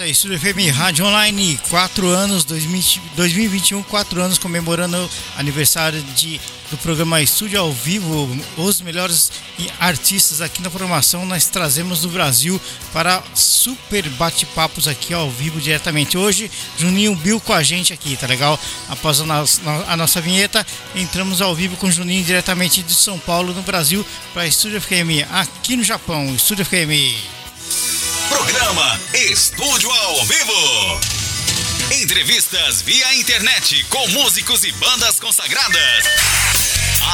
isso aí, Estúdio FM Rádio Online, 4 anos, 2021, 4 anos comemorando aniversário de, do programa Estúdio ao Vivo, os melhores artistas aqui na programação nós trazemos do Brasil para super bate-papos aqui ao vivo diretamente. Hoje, Juninho Bill com a gente aqui, tá legal? Após a nossa, a nossa vinheta, entramos ao vivo com Juninho diretamente de São Paulo, no Brasil, para Estúdio FM aqui no Japão, Estúdio FM. Programa Estúdio ao Vivo. Entrevistas via internet com músicos e bandas consagradas.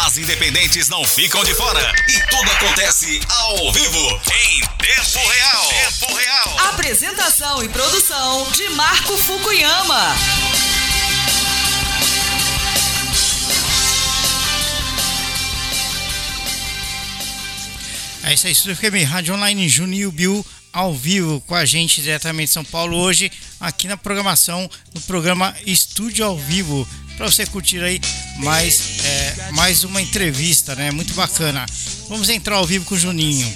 As independentes não ficam de fora e tudo acontece ao vivo, em tempo real. Tempo real. Apresentação e produção de Marco Fukuyama. É isso aí, Estúdio FM, Rádio Online, Juninho Bill ao vivo com a gente diretamente de São Paulo hoje aqui na programação no programa Estúdio ao Vivo para você curtir aí mais é, mais uma entrevista, né? Muito bacana. Vamos entrar ao vivo com o Juninho.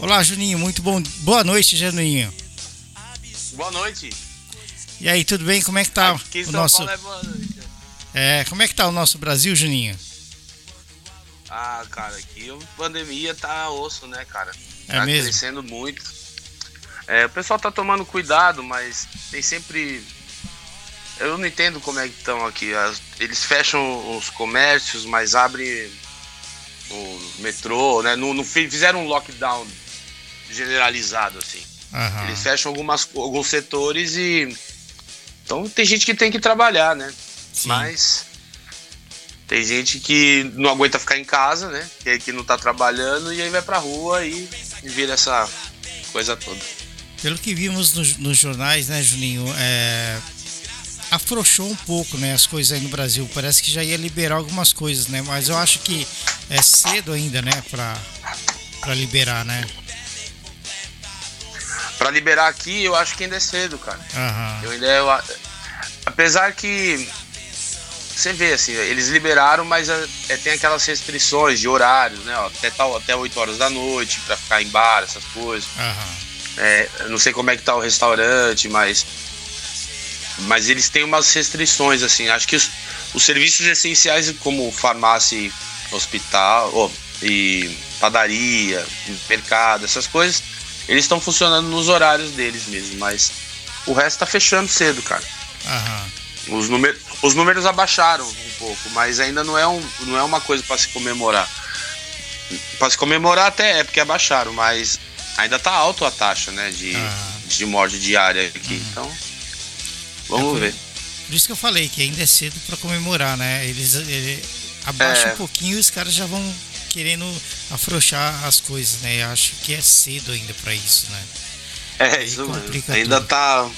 Olá, Juninho, muito bom. Boa noite, Juninho. Boa noite. E aí, tudo bem? Como é que tá aqui o nosso é, como é que tá o nosso Brasil, Juninho? Ah, cara, aqui a pandemia tá osso, né, cara? É tá mesmo? crescendo muito. É, o pessoal tá tomando cuidado, mas tem sempre. Eu não entendo como é que estão aqui. As... Eles fecham os comércios, mas abrem o metrô, né? Não, não fizeram um lockdown generalizado, assim. Uhum. Eles fecham algumas, alguns setores e. Então tem gente que tem que trabalhar, né? Sim. Mas tem gente que não aguenta ficar em casa, né? Que, que não tá trabalhando e aí vai pra rua e, e vira essa coisa toda. Pelo que vimos nos, nos jornais, né, Juninho? É, afrouxou um pouco né, as coisas aí no Brasil. Parece que já ia liberar algumas coisas, né? Mas eu acho que é cedo ainda, né, pra, pra liberar, né? Pra liberar aqui, eu acho que ainda é cedo, cara. Uhum. Eu ainda. Eu, apesar que você vê, assim, eles liberaram, mas é, é, tem aquelas restrições de horários, né? Ó, até, tal, até 8 horas da noite para ficar em bar, essas coisas. Uhum. É, não sei como é que tá o restaurante, mas. Mas eles têm umas restrições, assim. Acho que os, os serviços essenciais, como farmácia e hospital, oh, e padaria, mercado, essas coisas, eles estão funcionando nos horários deles mesmo, mas o resto tá fechando cedo, cara. Uhum. Os, números, os números abaixaram um pouco, mas ainda não é, um, não é uma coisa para se comemorar. Para se comemorar até é porque abaixaram, mas ainda tá alto a taxa, né, de, ah. de morte diária aqui. Uhum. Então, vamos é ver. Por isso que eu falei que ainda é cedo para comemorar, né? Eles, ele, abaixa é. um pouquinho e os caras já vão querendo afrouxar as coisas, né? Eu acho que é cedo ainda para isso, né? É, isso mesmo. Ainda tudo. tá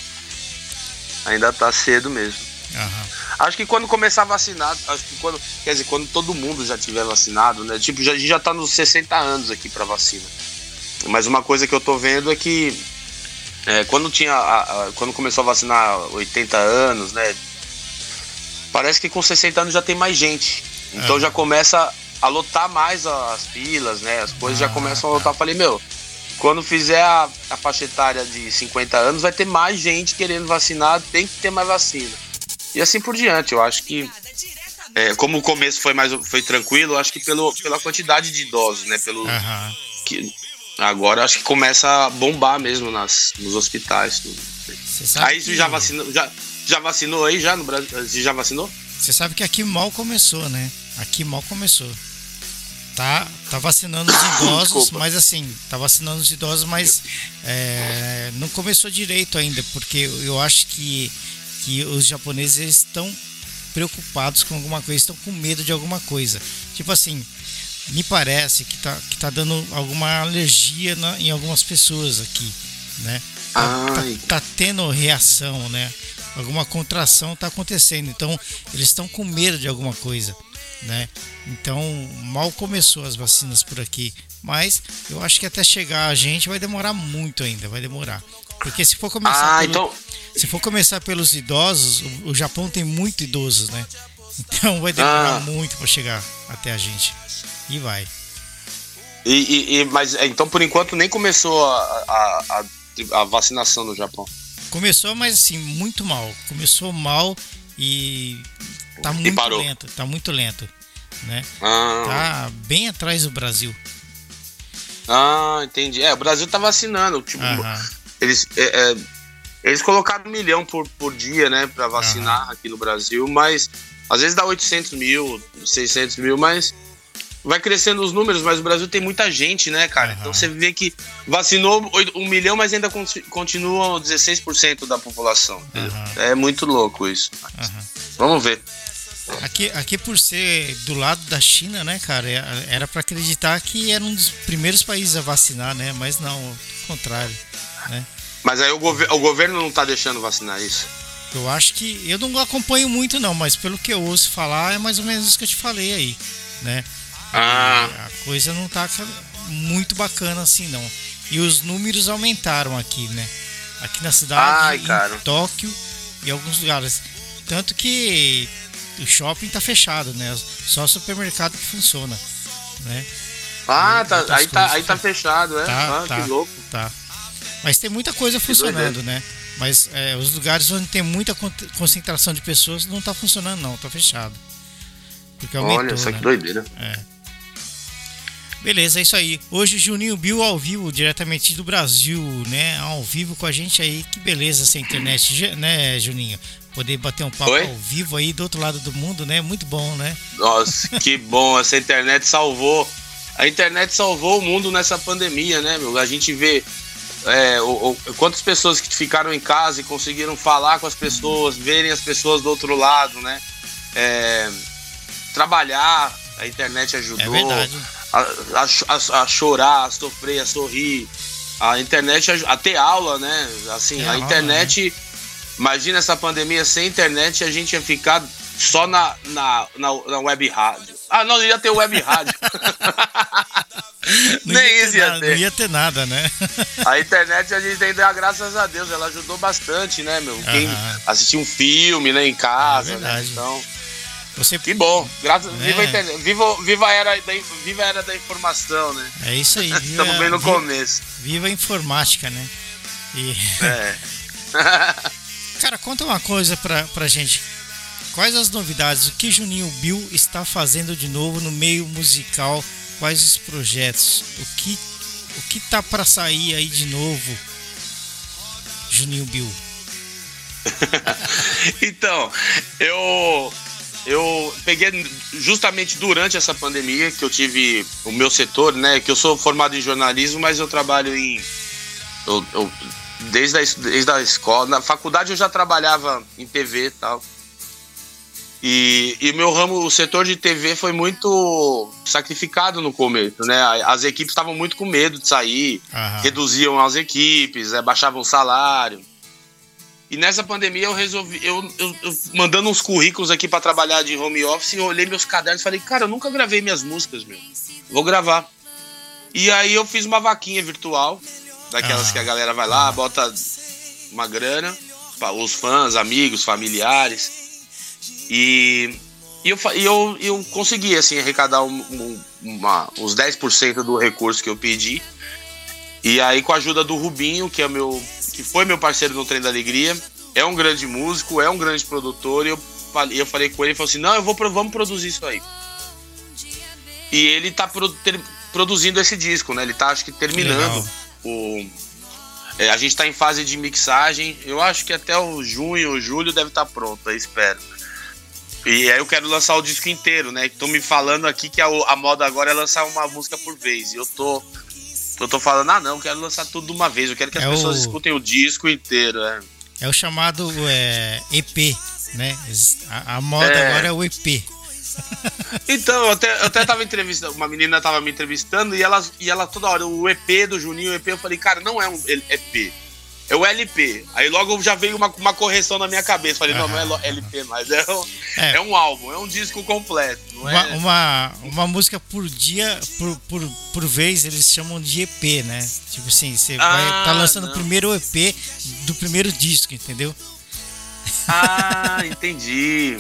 ainda tá cedo mesmo. Uhum. Acho que quando começar a vacinar, acho que quando, quer dizer, quando todo mundo já tiver vacinado, né? Tipo, já, a gente já tá nos 60 anos aqui para vacina. Mas uma coisa que eu tô vendo é que é, quando tinha a, a, quando começou a vacinar 80 anos, né? Parece que com 60 anos já tem mais gente. Então é. já começa a lotar mais as filas, né? As coisas ah, já começam a lotar. Falei, meu, quando fizer a, a faixa etária de 50 anos, vai ter mais gente querendo vacinar, tem que ter mais vacina e assim por diante. Eu acho que é, como o começo foi mais foi tranquilo, acho que pelo, pela quantidade de idosos, né? Pelo uhum. que agora acho que começa a bombar mesmo nas, nos hospitais. Tudo. Aí você já vacinou, já, já vacinou aí já no Brasil? Você já vacinou? Você sabe que aqui mal começou, né? Aqui mal começou. Tá, tá vacinando os idosos, Desculpa. mas assim, tá vacinando os idosos, mas é, não começou direito ainda, porque eu acho que que os japoneses estão preocupados com alguma coisa, estão com medo de alguma coisa. Tipo assim, me parece que tá, que tá dando alguma alergia na, em algumas pessoas aqui, né? Tá, tá, tá, tendo reação, né? Alguma contração tá acontecendo. Então, eles estão com medo de alguma coisa, né? Então, mal começou as vacinas por aqui. Mas eu acho que até chegar a gente vai demorar muito ainda, vai demorar. Porque se for começar. Ah, pelo... então se for começar pelos idosos, o, o Japão tem muito idosos, né? Então vai demorar ah. muito para chegar até a gente. E vai. E, e, e, mas é, então por enquanto nem começou a, a, a vacinação no Japão? Começou, mas assim, muito mal. Começou mal e tá muito e lento. Tá muito lento. Né? Ah. Tá bem atrás do Brasil. Ah, entendi. É, o Brasil tá vacinando. Tipo, eles, é, é, eles colocaram um milhão por, por dia, né, pra vacinar aqui no Brasil, mas às vezes dá 800 mil, 600 mil, mas vai crescendo os números, mas o Brasil tem muita gente, né, cara? Uhum. Então você vê que vacinou um milhão, mas ainda continua 16% da população. Uhum. É muito louco isso. Uhum. Vamos ver. Aqui, aqui por ser do lado da China, né, cara, é, era para acreditar que era um dos primeiros países a vacinar, né? Mas não, ao contrário, né? Mas aí o, gover o governo não tá deixando vacinar isso? Eu acho que eu não acompanho muito não, mas pelo que eu ouço falar é mais ou menos isso que eu te falei aí, né? Ah. A coisa não tá muito bacana assim não. E os números aumentaram aqui, né? Aqui na cidade, Ai, em Tóquio e alguns lugares. Tanto que o shopping tá fechado, né? Só o supermercado que funciona, né? Ah, tá, aí, tá, aí tá fechado, é? Tá, ah, tá, que louco. Tá. Mas tem muita coisa que funcionando, né? Mas é, os lugares onde tem muita concentração de pessoas não tá funcionando, não, tá fechado. Porque aumentou, Olha, só né? que doideira. É. Beleza, é isso aí. Hoje Juninho Bill ao vivo, diretamente do Brasil, né? Ao vivo com a gente aí. Que beleza essa internet, né, Juninho? Poder bater um papo Oi? ao vivo aí do outro lado do mundo, né? Muito bom, né? Nossa, que bom. Essa internet salvou. A internet salvou o mundo nessa pandemia, né, meu? A gente vê é, o, o, quantas pessoas que ficaram em casa e conseguiram falar com as pessoas, verem as pessoas do outro lado, né? É, trabalhar, a internet ajudou. É. A, a, a, chorar, a sofrer, a sorrir. A internet a ter aula, né? Assim, a internet. né? Imagina essa pandemia sem internet, a gente ia ficar só na, na, na, na web rádio. Ah, não, ia ter web rádio. Nem isso ia nada, ter. Não ia ter nada, né? a internet a gente dar graças a Deus, ela ajudou bastante, né, meu? Quem assistiu um filme, né, em casa, é né? Então. Você... Que bom. Graças, é. viva, a internet, viva, viva, a era da, viva a era da informação, né? É isso aí. Viva, Estamos bem no viva, começo. Viva a informática, né? E... É. Cara, conta uma coisa pra, pra gente. Quais as novidades? O que Juninho Bill está fazendo de novo no meio musical? Quais os projetos? O que o que tá para sair aí de novo? Juninho Bill. então, eu eu peguei justamente durante essa pandemia que eu tive o meu setor, né? Que eu sou formado em jornalismo, mas eu trabalho em. Eu, eu, desde, a, desde a escola. Na faculdade eu já trabalhava em TV e tal. E, e meu ramo, o setor de TV foi muito sacrificado no começo, né? As equipes estavam muito com medo de sair, reduziam as equipes, é, baixavam o salário. E nessa pandemia eu resolvi, eu, eu, eu mandando uns currículos aqui para trabalhar de home office, eu olhei meus cadernos e falei, cara, eu nunca gravei minhas músicas, meu. Vou gravar. E aí eu fiz uma vaquinha virtual, daquelas ah. que a galera vai lá, bota uma grana, os fãs, amigos, familiares. E, e, eu, e eu, eu consegui, assim, arrecadar um, um, uma, uns 10% do recurso que eu pedi. E aí, com a ajuda do Rubinho, que é meu que foi meu parceiro no Trem da Alegria, é um grande músico, é um grande produtor, e eu, eu falei com ele, ele falou assim, não, eu vou, vamos produzir isso aí. E ele tá produzindo esse disco, né? Ele tá, acho que, terminando o... É, a gente tá em fase de mixagem, eu acho que até o junho ou julho deve estar tá pronto, eu espero. E aí eu quero lançar o disco inteiro, né? Estão me falando aqui que a, a moda agora é lançar uma música por vez. E eu tô eu tô falando, ah não, quero lançar tudo de uma vez, eu quero que as é pessoas o... escutem o disco inteiro. É, é o chamado é, EP, né? A, a moda é... agora é o EP. então, eu até, eu até tava entrevistando, uma menina tava me entrevistando e ela, e ela toda hora, o EP do Juninho, o EP, eu falei, cara, não é um EP é o LP. Aí logo já veio uma, uma correção na minha cabeça. Falei, não, não é LP, mas é um, é. é um álbum, é um disco completo. uma, é... uma, uma, música por dia, por, por, por vez, eles chamam de EP, né? Tipo assim, você ah, vai tá lançando não. o primeiro EP do primeiro disco, entendeu? Ah, entendi.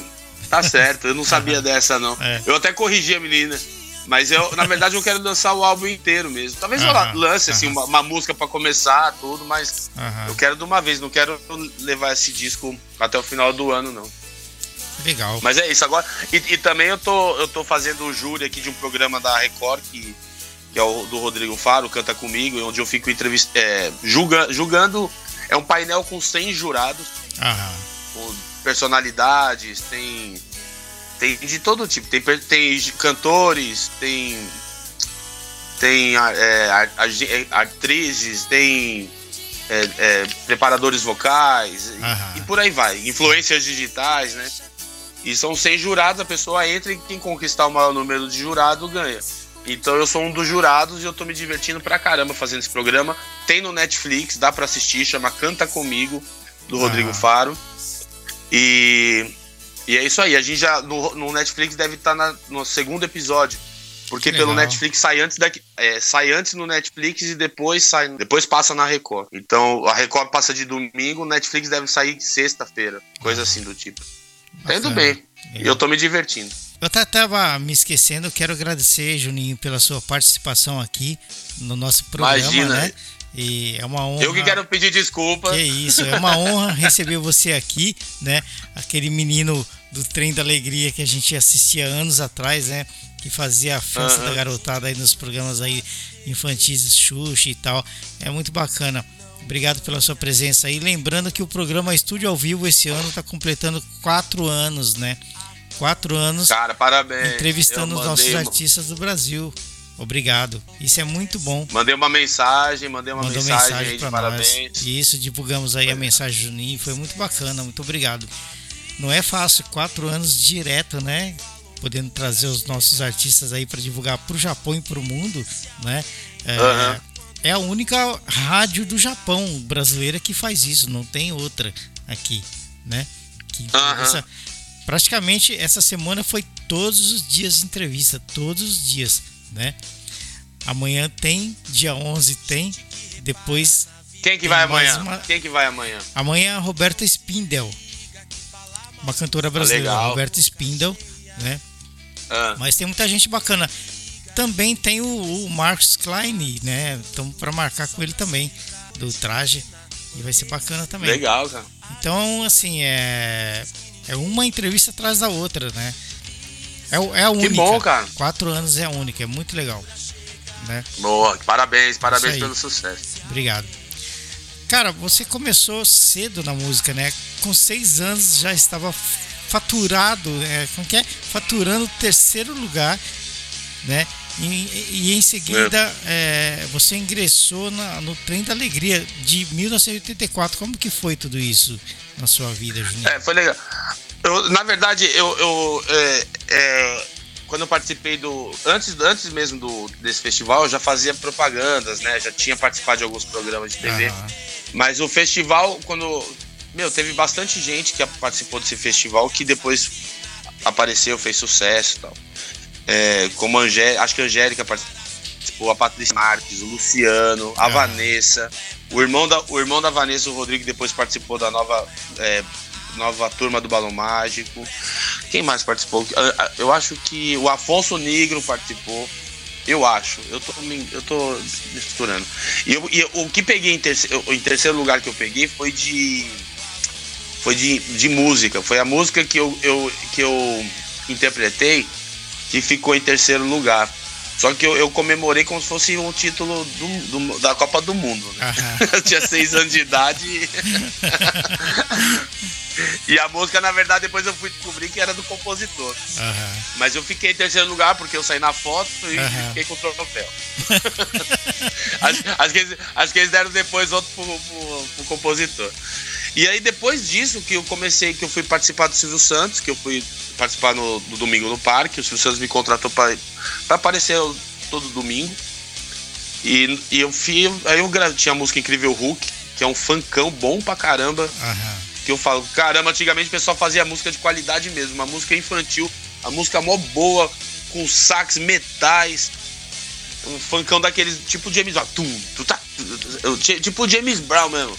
Tá certo, eu não sabia dessa, não. É. Eu até corrigi a menina. Mas eu, na verdade, eu quero lançar o álbum inteiro mesmo. Talvez eu lance assim, uma, uma, música para começar, tudo, mas eu quero de uma vez, não quero levar esse disco até o final do ano, não. Legal. Mas é isso agora. E, e, também eu tô, eu tô fazendo o júri aqui de um programa da Record, que, que é o do Rodrigo Faro, Canta Comigo, onde eu fico entrevist, é, julga, julgando. É um painel com 100 jurados. Aham. Com personalidades, tem tem de todo tipo. Tem, tem cantores, tem. Tem é, é atrizes, tem é, é, preparadores vocais e, e, por aí vai. Influências digitais, né? E são 100 jurados, a pessoa entra e quem conquistar o maior número de jurados ganha. Então eu sou um dos jurados e eu tô me divertindo pra caramba fazendo esse programa. Tem no Netflix, dá pra assistir, chama Canta Comigo, do Rodrigo Faro. E e é isso aí, a gente já no, no Netflix deve estar tá no segundo episódio. Porque pelo Netflix sai antes daqui, é, sai antes no Netflix e depois sai, depois passa na Record. Então a Record passa de domingo, o Netflix deve sair sexta-feira, coisa assim do tipo. Tá indo bem. E eu tô me divertindo. Eu tava me esquecendo, quero agradecer, Juninho, pela sua participação aqui no nosso programa, Imagina. né? E é uma honra. Eu que quero pedir desculpa. Que isso, é uma honra receber você aqui, né? Aquele menino do Trem da Alegria que a gente assistia anos atrás, né? Que fazia a festa uhum. da garotada aí nos programas aí infantis, Xuxa e tal. É muito bacana. Obrigado pela sua presença aí. Lembrando que o programa Estúdio ao Vivo esse ano está completando quatro anos, né? Quatro anos. Cara, parabéns. Entrevistando os nossos artistas do Brasil. Obrigado. Isso é muito bom. Mandei uma mensagem, mandei uma Mandou mensagem, mensagem para parabéns. Isso, divulgamos aí a mensagem Juninho, foi muito bacana, muito obrigado. Não é fácil, quatro anos direto, né? Podendo trazer os nossos artistas aí para divulgar para o Japão e para o mundo, né? É, uhum. É a única rádio do Japão brasileira que faz isso, não tem outra aqui, né? Que uhum. essa, praticamente essa semana foi todos os dias entrevista, todos os dias né? Amanhã tem, dia 11 tem, depois. Quem que vai amanhã? Uma... Quem que vai amanhã? Amanhã a Roberta Spindel, uma cantora brasileira, ah, Roberta Spindel, né? Ah. Mas tem muita gente bacana. Também tem o, o Marcos Klein, né? Estamos para marcar com ele também do traje e vai ser bacana também. Legal, cara. Então, assim, é é uma entrevista atrás da outra, né? É, é a única. Que bom, cara. Quatro anos é a única, é muito legal. Né? Boa, parabéns, parabéns pelo sucesso. Obrigado. Cara, você começou cedo na música, né? Com seis anos já estava faturado, é, como que é? Faturando terceiro lugar, né? E, e em seguida é. É, você ingressou na, no Trem da Alegria de 1984. Como que foi tudo isso na sua vida, Juninho? É, foi legal. Eu, na verdade, eu, eu é, é, quando eu participei do. Antes, antes mesmo do, desse festival, eu já fazia propagandas, né? Já tinha participado de alguns programas de TV. Uhum. Mas o festival, quando. Meu, teve bastante gente que participou desse festival que depois apareceu, fez sucesso e tal. É, como a Angélica, acho que a Angélica participou, a Patrícia Marques, o Luciano, a uhum. Vanessa. O irmão, da, o irmão da Vanessa, o Rodrigo, depois participou da nova é, nova turma do Balão Mágico. Quem mais participou? Eu acho que o Afonso Negro participou. Eu acho. Eu tô, eu tô misturando. E, eu, e o que peguei em terceiro, em terceiro lugar que eu peguei foi de. Foi de, de música. Foi a música que eu, eu, que eu interpretei que ficou em terceiro lugar. Só que eu, eu, comemorei como se fosse um título do, do, da Copa do Mundo. Né? Eu tinha seis anos de idade. E a música, na verdade, depois eu fui descobrir que era do compositor. Uhum. Mas eu fiquei em terceiro lugar porque eu saí na foto e uhum. fiquei com o troféu. acho, acho, que eles, acho, que eles, deram depois outro pro, pro, pro, compositor. E aí, depois disso, que eu comecei, que eu fui participar do Silvio Santos, que eu fui participar no, no Domingo no Parque, o Silvio Santos me contratou para aparecer todo domingo. E, e eu fui. Aí eu tinha a música Incrível Hulk, que é um funkão bom pra caramba. Uhum que eu falo, caramba, antigamente o pessoal fazia música de qualidade mesmo, uma música infantil, a música mó boa, com sax, metais, um funkão daqueles tipo James Brown, tum, tu tá, tipo James Brown mesmo.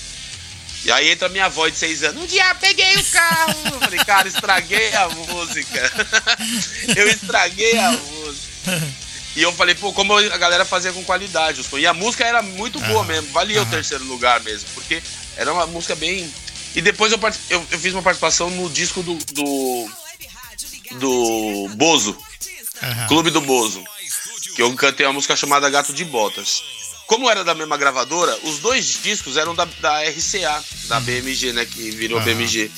E aí entra minha avó de seis anos, um dia peguei o carro, eu falei, cara, estraguei a música, eu estraguei a música. E eu falei, pô, como a galera fazia com qualidade. E a música era muito boa mesmo, valia o terceiro lugar mesmo, porque era uma música bem. E depois eu, eu, eu fiz uma participação no disco do. do, do Bozo. Clube do Bozo. Que eu cantei uma música chamada Gato de Botas. Como era da mesma gravadora, os dois discos eram da, da RCA, da uhum. BMG, né? Que virou uhum. BMG.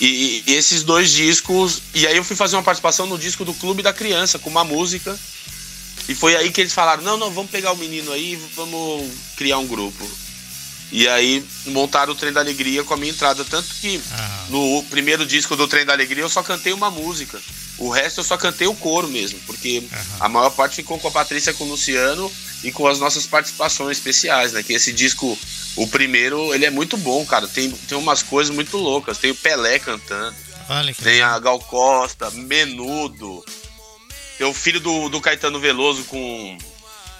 E, e, esses dois discos. E aí eu fui fazer uma participação no disco do Clube da Criança, com uma música. E foi aí que eles falaram: não, não, vamos pegar o menino aí e vamos criar um grupo. E aí montaram o Trem da Alegria com a minha entrada. Tanto que no primeiro disco do Trem da Alegria eu só cantei uma música. O resto eu só cantei o coro mesmo, porque a maior parte ficou com a Patrícia com o Luciano e com as nossas participações especiais, né? Que esse disco, o primeiro, ele é muito bom, cara. Tem, tem umas coisas muito loucas. Tem o Pelé cantando. Vale, tem a Gal Costa, Menudo. Tem o filho do, do Caetano Veloso com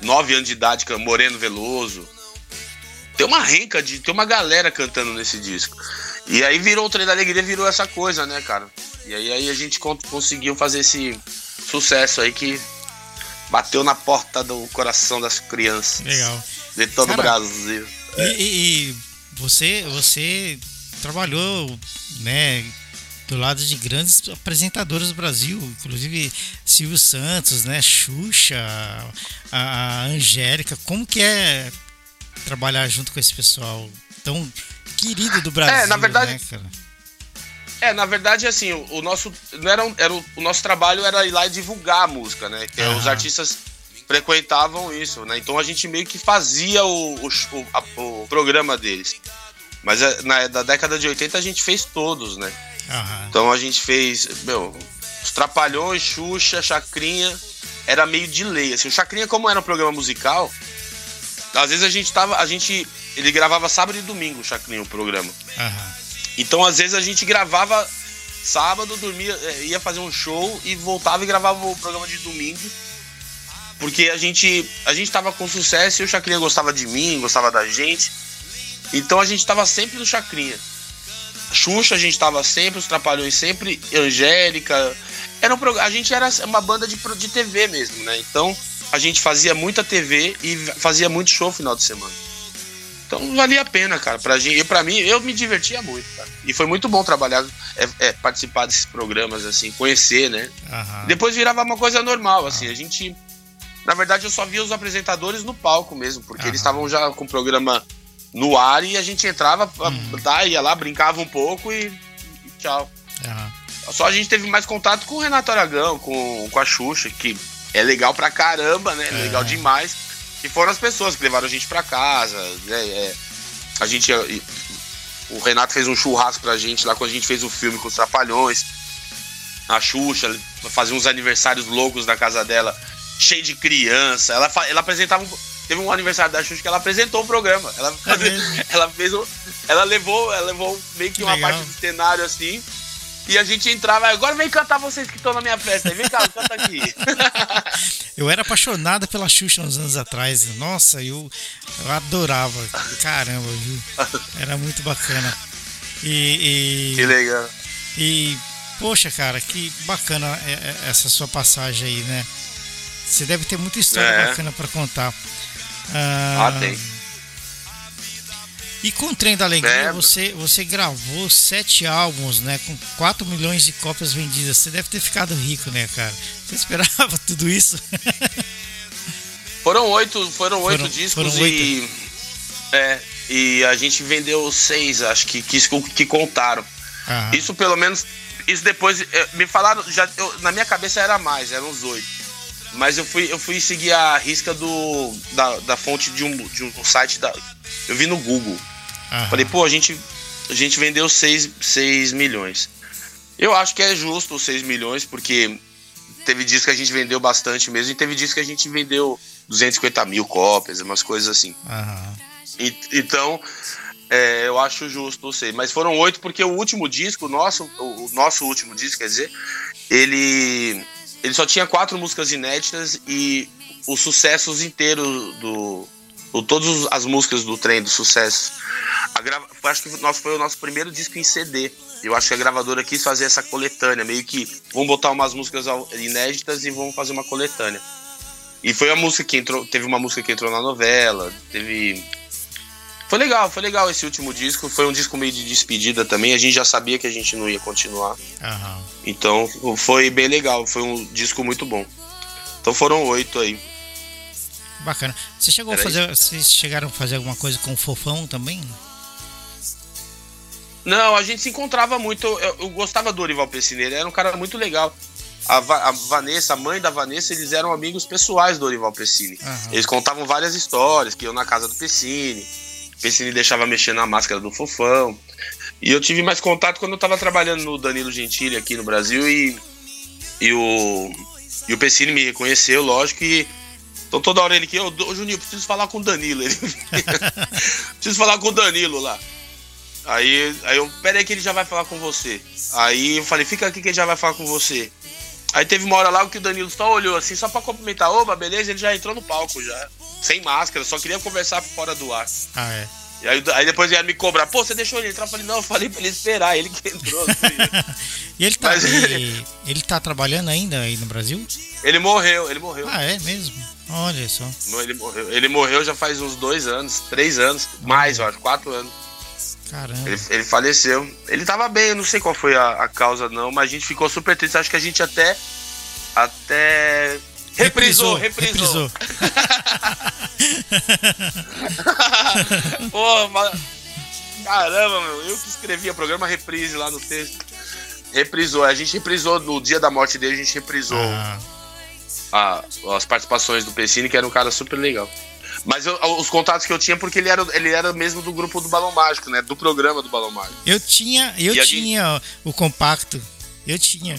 9 anos de idade, é Moreno Veloso. Tem uma renca de. Tem uma galera cantando nesse disco. E aí virou o trem da alegria, virou essa coisa, né, cara? E aí, aí a gente conseguiu fazer esse sucesso aí que bateu na porta do coração das crianças. Legal. De todo cara, o Brasil. E, e, você, você trabalhou, né, do lado de grandes apresentadores do Brasil, inclusive Silvio Santos, né, Xuxa, a, a Angélica. Como que é trabalhar junto com esse pessoal tão querido do Brasil. É, na verdade. Né, cara? É, na verdade, assim, o, o nosso. Não era, era o, o, nosso trabalho era ir lá e divulgar a música, né? Que os artistas frequentavam isso, né? Então a gente meio que fazia o, o, a, o programa deles. Mas é, na da década de 80 a gente fez todos, né? Então a gente fez, meu, os Trapalhões, Xuxa, Chacrinha, era meio de lei. Assim, o Chacrinha, como era um programa musical, às vezes a gente tava. A gente. Ele gravava sábado e domingo, o Chacrinho, o programa. Uhum. Então, às vezes, a gente gravava sábado, dormia, é, ia fazer um show e voltava e gravava o programa de domingo. Porque a gente, a gente tava com sucesso e o Chacrinha gostava de mim, gostava da gente. Então a gente tava sempre no Chacrinha. Xuxa a gente tava sempre, os Trapalhões sempre, Angélica. Era um, a gente era uma banda de, de TV mesmo, né? Então a gente fazia muita TV e fazia muito show no final de semana. Então valia a pena, cara. Pra, gente, pra mim, eu me divertia muito, cara. E foi muito bom trabalhar, é, é, participar desses programas, assim, conhecer, né? Uhum. Depois virava uma coisa normal, assim. A gente. Na verdade, eu só via os apresentadores no palco mesmo, porque uhum. eles estavam já com o programa no ar e a gente entrava, uhum. tá, ia lá, brincava um pouco e, e tchau. Só a gente teve mais contato com o Renato Aragão, com, com a Xuxa, que é legal pra caramba, né? É. Legal demais. E foram as pessoas que levaram a gente pra casa. Né? É, a gente. O Renato fez um churrasco pra gente lá quando a gente fez o filme com os Trapalhões. A Xuxa fazia uns aniversários loucos na casa dela, cheio de criança. Ela, ela apresentava. Teve um aniversário da Xuxa que ela apresentou o programa. Ela, é ela fez um, Ela levou, ela levou meio que uma Legal. parte do cenário assim e a gente entrava, agora vem cantar vocês que estão na minha festa vem cá, canta aqui. eu era apaixonada pela Xuxa uns anos atrás. Nossa, eu, eu adorava. Caramba, viu? Era muito bacana. E, e, que legal. E, poxa, cara, que bacana é, é, essa sua passagem aí, né? Você deve ter muita história é. bacana para contar. Ah, ah, tem. E com o Trem da Alegria, é. você, você gravou sete álbuns, né? Com 4 milhões de cópias vendidas. Você deve ter ficado rico, né, cara? Você esperava tudo isso? foram oito, foram oito foram, discos foram oito. e. É, e a gente vendeu seis, acho que, que, que contaram. Isso pelo menos. Isso depois. É, me falaram. Já, eu, na minha cabeça era mais, eram uns oito. Mas eu fui, eu fui seguir a risca do, da, da fonte de um, de um site da. Eu vi no Google. Falei, pô, a gente, a gente vendeu 6, 6 milhões. Eu acho que é justo os 6 milhões, porque teve dias que a gente vendeu bastante mesmo, e teve dias que a gente vendeu 250 mil cópias, umas coisas assim. E, então, é, eu acho justo, não sei. Mas foram oito porque o último disco, o nosso, o nosso último disco, quer dizer, ele, ele só tinha quatro músicas inéditas e os sucessos inteiros do, do todas as músicas do trem, do sucesso. Grava... Acho que nosso, foi o nosso primeiro disco em CD. Eu acho que a gravadora quis fazer essa coletânea, meio que vamos botar umas músicas inéditas e vamos fazer uma coletânea. E foi a música que entrou. Teve uma música que entrou na novela. Teve. Foi legal, foi legal esse último disco. Foi um disco meio de despedida também. A gente já sabia que a gente não ia continuar. Uhum. Então foi bem legal. Foi um disco muito bom. Então foram oito aí. Bacana. Você chegou Era a fazer. Isso? Vocês chegaram a fazer alguma coisa com o Fofão também? Não, a gente se encontrava muito. Eu, eu gostava do Orival Pessini, ele era um cara muito legal. A, Va a, Vanessa, a mãe da Vanessa, eles eram amigos pessoais do Orival Pessini. Uhum. Eles contavam várias histórias, que iam na casa do Pessini. Pessini deixava mexer na máscara do Fofão. E eu tive mais contato quando eu tava trabalhando no Danilo Gentili aqui no Brasil e, e o e o Pessini me reconheceu, lógico, e então toda hora ele que, ô oh, Juninho, preciso falar com o Danilo. Ele, preciso falar com o Danilo lá. Aí, aí eu, pera aí que ele já vai falar com você. Aí eu falei, fica aqui que ele já vai falar com você. Aí teve uma hora lá que o Danilo só olhou assim, só pra cumprimentar, oba, beleza, ele já entrou no palco já. Sem máscara, só queria conversar fora do ar. Ah, é. E aí, aí depois ele ia me cobrar, pô, você deixou ele entrar? Eu falei, não, eu falei pra ele esperar, ele que entrou. Assim. e ele tá, Mas, ele, ele tá trabalhando ainda aí no Brasil? Ele morreu, ele morreu. Ah, é mesmo? Olha só. Ele morreu, ele morreu já faz uns dois anos, três anos, mais, eu acho, quatro anos. Caramba. Ele, ele, faleceu. Ele tava bem, eu não sei qual foi a, a, causa, não, mas a gente ficou super triste. Acho que a gente até. Até. Reprisou, reprisou. reprisou. Pô, mas... Caramba, meu. Eu que escrevi o programa Reprise lá no texto. Reprisou. A gente reprisou no dia da morte dele, a gente reprisou ah. A, as participações do Pessini, que era um cara super legal. Mas eu, os contatos que eu tinha, porque ele era, ele era mesmo do grupo do Balão Mágico, né? Do programa do Balão Mágico. Eu tinha, eu e tinha gente... o compacto. Eu tinha.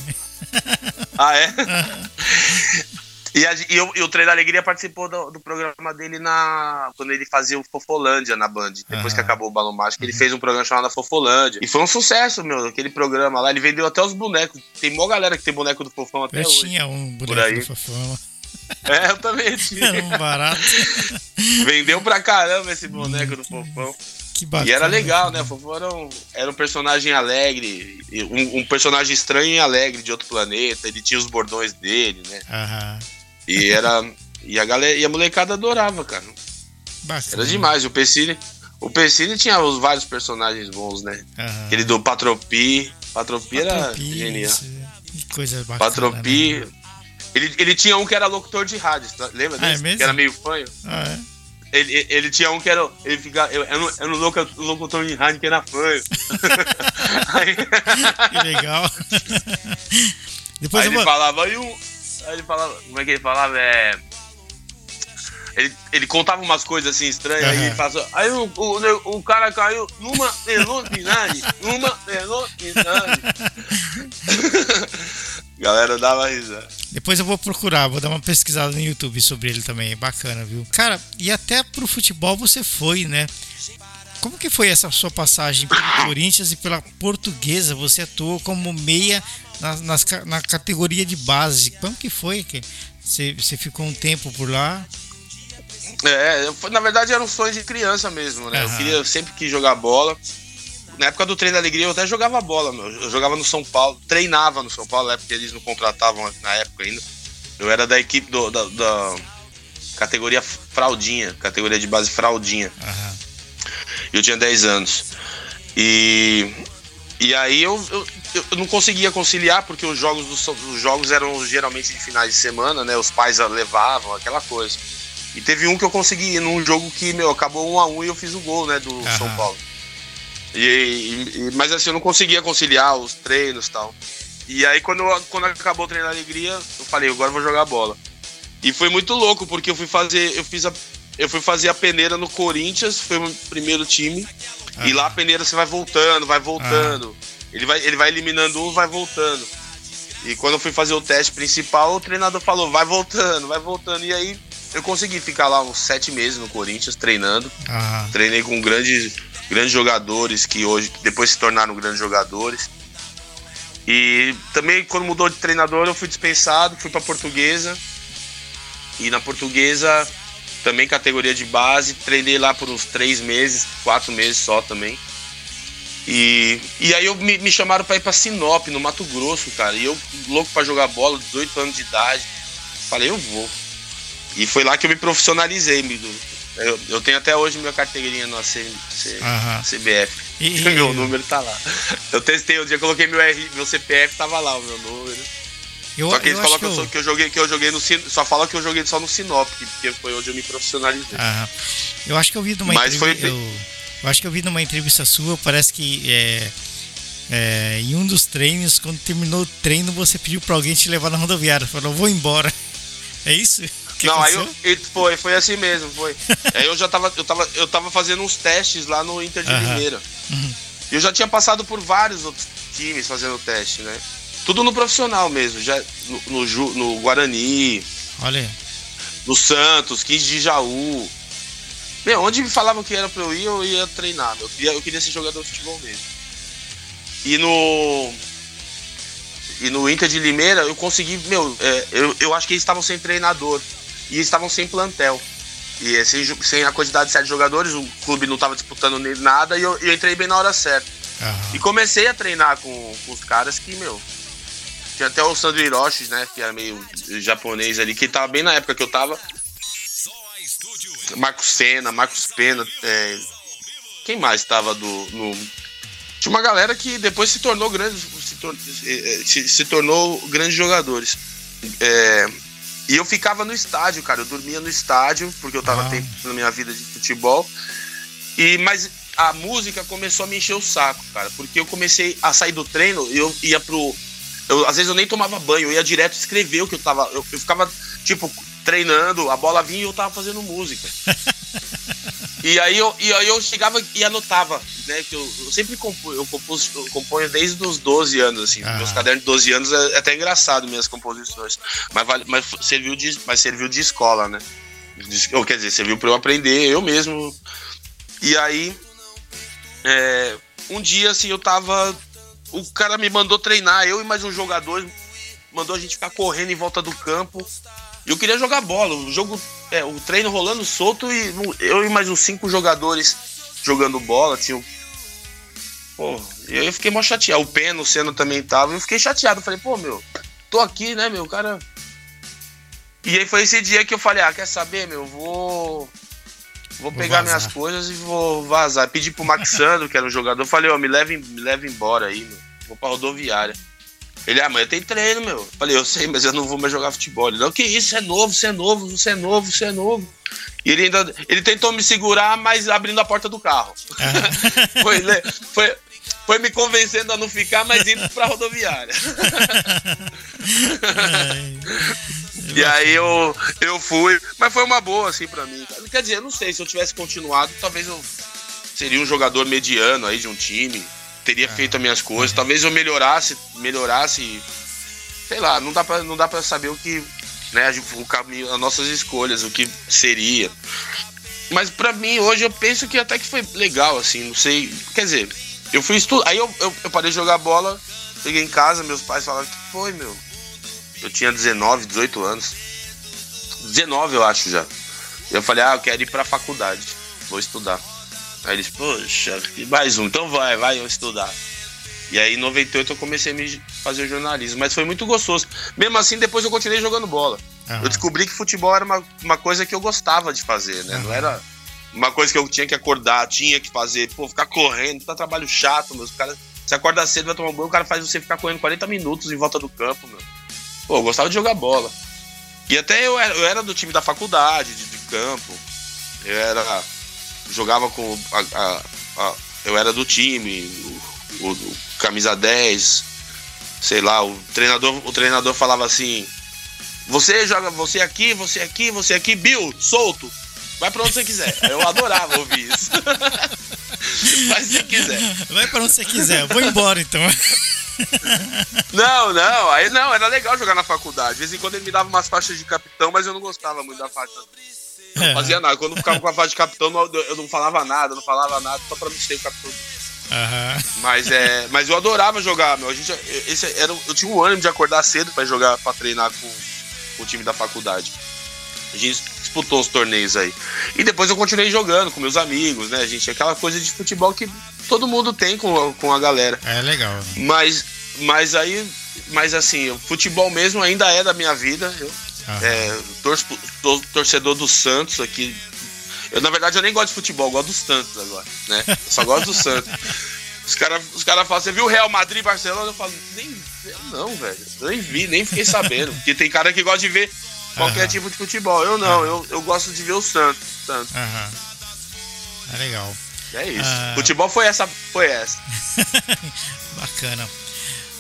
Ah, é? e, a, e, eu, e o Trem da Alegria participou do, do, programa dele na. Quando ele fazia o Fofolândia na Band. Depois uhum. que acabou o Balão Mágico, ele fez um programa chamado Fofolândia. E foi um sucesso, meu, aquele programa lá. Ele vendeu até os bonecos. Tem mó galera que tem boneco do Fofão até eu hoje. Eu tinha um boneco do Fofão. É, eu também tinha. Era um barato. Vendeu pra caramba esse boneco do Fofão. Que bacana. E era legal, né? O Fofão era um, era um personagem alegre, um, um, personagem estranho e alegre de outro planeta. Ele tinha os bordões dele, né? Aham. E era. E a galera, e a molecada adorava, cara. Bacana. Era demais. O Pessini, o Pessini tinha os vários personagens bons, né? Uhum. Aquele do Patropi. Patropi, era genial. Que coisa bacana. Patropi. Né? Ele, ele tinha um que era locutor de rádio, tá? lembra ah, é desse? É que era meio fanho. Ah, é? Ele, ele tinha um que era. Ele fica, era, um, era um locutor de rádio que era fanho. Aí... Que legal. Depois aí ele falava, aí, um, aí ele falava. Como é que ele falava? É. Ele, ele contava umas coisas assim estranhas, uhum. aí ele fazia. Aí o, o, o cara caiu numa velocidade, numa velocidade. Galera dava risada. Depois eu vou procurar, vou dar uma pesquisada no YouTube sobre ele também. É bacana, viu? Cara, e até pro futebol você foi, né? Como que foi essa sua passagem pelo Corinthians e pela Portuguesa? Você atuou como meia na, nas, na categoria de base. Como que foi? Que você, você ficou um tempo por lá? É, eu, na verdade era um sonho de criança mesmo, né? Uhum. Eu, queria, eu sempre quis jogar bola na época do treino da alegria eu até jogava bola, meu. Eu jogava no São Paulo, treinava no São Paulo, na época eles não contratavam na época ainda. Eu era da equipe do, da, da categoria fraldinha, categoria de base fraldinha. Uhum. Eu tinha 10 anos. E, e aí eu, eu, eu não conseguia conciliar, porque os jogos, dos, os jogos eram geralmente de finais de semana, né? Os pais levavam, aquela coisa. E teve um que eu consegui ir num jogo que, meu, acabou um a um e eu fiz o gol, né, do uhum. São Paulo. E, e, mas assim, eu não conseguia conciliar os treinos e tal. E aí quando, quando acabou o treino da alegria, eu falei, agora eu vou jogar bola. E foi muito louco, porque eu fui fazer. Eu fiz a. Eu fui fazer a peneira no Corinthians, foi o primeiro time. Ah. E lá a peneira você vai voltando, vai voltando. Ah. Ele, vai, ele vai eliminando um, vai voltando. E quando eu fui fazer o teste principal, o treinador falou, vai voltando, vai voltando. E aí eu consegui ficar lá uns sete meses no Corinthians treinando. Ah. Treinei com grandes grandes jogadores que hoje depois se tornaram grandes jogadores. E também quando mudou de treinador eu fui dispensado, fui para Portuguesa. E na Portuguesa também categoria de base, treinei lá por uns três meses, quatro meses só também. E, e aí eu me, me chamaram para ir para Sinop, no Mato Grosso, cara. E eu louco para jogar bola, 18 anos de idade. Falei, eu vou. E foi lá que eu me profissionalizei. Eu, eu tenho até hoje minha carteirinha no C, C, CBF. E, meu número tá lá. Eu testei, o dia coloquei meu, R, meu CPF, tava lá o meu número. Eu, só que eles falam que, eu, que, eu, joguei, que eu joguei no Só fala que eu joguei só no Sinop, porque foi onde eu me profissionalizei. Aham. Eu acho que eu vi numa Mas entrevista. Foi... Eu, eu, acho que eu vi numa entrevista sua, parece que é, é, em um dos treinos, quando terminou o treino, você pediu pra alguém te levar na rodoviária. Falou, vou embora. É isso? Que não, aconteceu? aí eu, foi, foi assim mesmo, foi. aí eu já tava, eu tava, eu tava fazendo uns testes lá no Inter de uhum. Limeira. Uhum. Eu já tinha passado por vários outros times fazendo teste, né? Tudo no profissional mesmo, já no, no, no Guarani. Olha. No Santos, 15 de Jaú. Meu, onde me falavam que era pra eu ir, eu ia treinar. Eu queria, eu queria ser jogador de futebol mesmo. E no. E no Inter de Limeira eu consegui, meu, é, eu, eu acho que eles estavam sem treinador. E eles estavam sem plantel. E sem, sem a quantidade de sete jogadores, o clube não estava disputando nada e eu, eu, entrei bem na hora certa. Uhum. E comecei a treinar com, com, os caras que, meu. Tinha até o Sandro Hiroshi, né? Que era meio japonês ali, que tava bem na época que eu tava. Marcos Senna, Marcos Pena. É, quem mais tava do. No... Tinha uma galera que depois se tornou grande. Se, tor se, se tornou grandes jogadores. É, e eu ficava no estádio, cara. Eu dormia no estádio, porque eu tava ah. tempo na minha vida de futebol. E, mas a música começou a me encher o saco, cara. Porque eu comecei a sair do treino e eu ia pro. Eu, às vezes eu nem tomava banho, eu ia direto escrever o que eu tava. Eu, eu ficava, tipo, treinando, a bola vinha e eu tava fazendo música. e, aí eu, e aí eu chegava e anotava, né? Que eu, eu sempre componho, eu, compus, eu componho desde os 12 anos, assim. Ah. Meus cadernos de 12 anos é, é, até engraçado minhas composições. Mas, mas, serviu de, mas serviu de escola, né? Ou quer dizer, serviu para eu aprender eu mesmo. E aí, é, um dia assim, eu tava. O cara me mandou treinar, eu e mais um jogador, mandou a gente ficar correndo em volta do campo. E eu queria jogar bola. O jogo, é, o treino rolando solto e eu e mais uns cinco jogadores jogando bola. Tinha. Pô, eu fiquei mó chateado. O Pena, o Senna também tava. Eu fiquei chateado. falei, pô, meu, tô aqui, né, meu, cara. E aí foi esse dia que eu falei, ah, quer saber, meu, vou. Vou, vou pegar vazar. minhas coisas e vou vazar. Pedi pro Maxando, que era um jogador, falei, ó, oh, me leve, me leve embora aí, meu. Vou pra rodoviária. Ele, ah, amanhã tem treino, meu. Falei, eu sei, mas eu não vou mais jogar futebol. Ele, não, que isso, você é novo, você é novo, você é novo, você é novo. E ele ainda. Ele tentou me segurar, mas abrindo a porta do carro. É. foi, foi, foi me convencendo a não ficar, mas indo pra rodoviária. É. e aí eu, eu fui, mas foi uma boa, assim, pra mim. Quer dizer, eu não sei, se eu tivesse continuado, talvez eu seria um jogador mediano aí de um time teria ah. feito as minhas coisas. Talvez eu melhorasse, melhorasse. Sei lá, não dá pra, não dá pra saber o que. Né, o caminho, as nossas escolhas, o que seria. Mas para mim, hoje, eu penso que até que foi legal, assim, não sei. Quer dizer, eu fui estudar. Aí eu, eu, eu, parei de jogar bola, cheguei em casa, meus pais falaram que foi, meu. Eu tinha 19, 18 anos. 19, eu acho já. Eu falei, ah, eu quero ir pra faculdade, vou estudar. Aí eles, poxa, mais um, então vai, vai eu estudar. E aí em 98 eu comecei a me fazer jornalismo, mas foi muito gostoso. Mesmo assim, depois eu continuei jogando bola. Uhum. Eu descobri que futebol era uma, uma coisa que eu gostava de fazer, né? Uhum. Não era uma coisa que eu tinha que acordar, tinha que fazer, pô, ficar correndo, tá trabalho chato, meus caras. Você acorda cedo, vai tomar um banho, o cara faz você ficar correndo 40 minutos em volta do campo, meu. Pô, eu gostava de jogar bola. E até eu era, eu era do time da faculdade, de, de campo. Eu era jogava com. A, a, a, eu era do time, o, o, o, camisa 10, sei lá, o treinador, o treinador falava assim: Você joga, você aqui, você aqui, você aqui, Bill, solto. Vai pra onde você quiser. Eu adorava ouvir isso. Vai se quiser. Vai pra onde você quiser. Vou embora então. Não, não, aí não, era legal jogar na faculdade. De vez em quando ele me dava umas faixas de capitão, mas eu não gostava muito da faixa não é. fazia nada. Quando eu ficava com a fase de capitão, eu não falava nada, não falava nada, só pra me ser o capitão. Uhum. Mas, é, mas eu adorava jogar, meu. A gente, esse era, eu tinha um ânimo de acordar cedo para jogar, para treinar com, com, o time da faculdade. A gente disputou os torneios aí. E depois eu continuei jogando com meus amigos, né, gente? Aquela coisa de futebol que todo mundo tem com, com a galera. É legal. Mas, mas aí, mas assim, o futebol mesmo ainda é da minha vida. Eu É, torço, torcedor do Santos aqui. Eu, na verdade, eu nem gosto de futebol, gosto do Santos agora, né? Eu só gosto do Santos. Os caras os cara falam, você viu Real Madrid e Barcelona? Eu falo, nem não, velho. Eu nem vi, nem fiquei sabendo. Porque tem cara que gosta de ver qualquer uhum. tipo de futebol. Eu não, uhum. eu, eu gosto de ver o Santos. Santos. Uhum. É legal. É isso. Uh... Futebol foi essa. Foi essa. Bacana.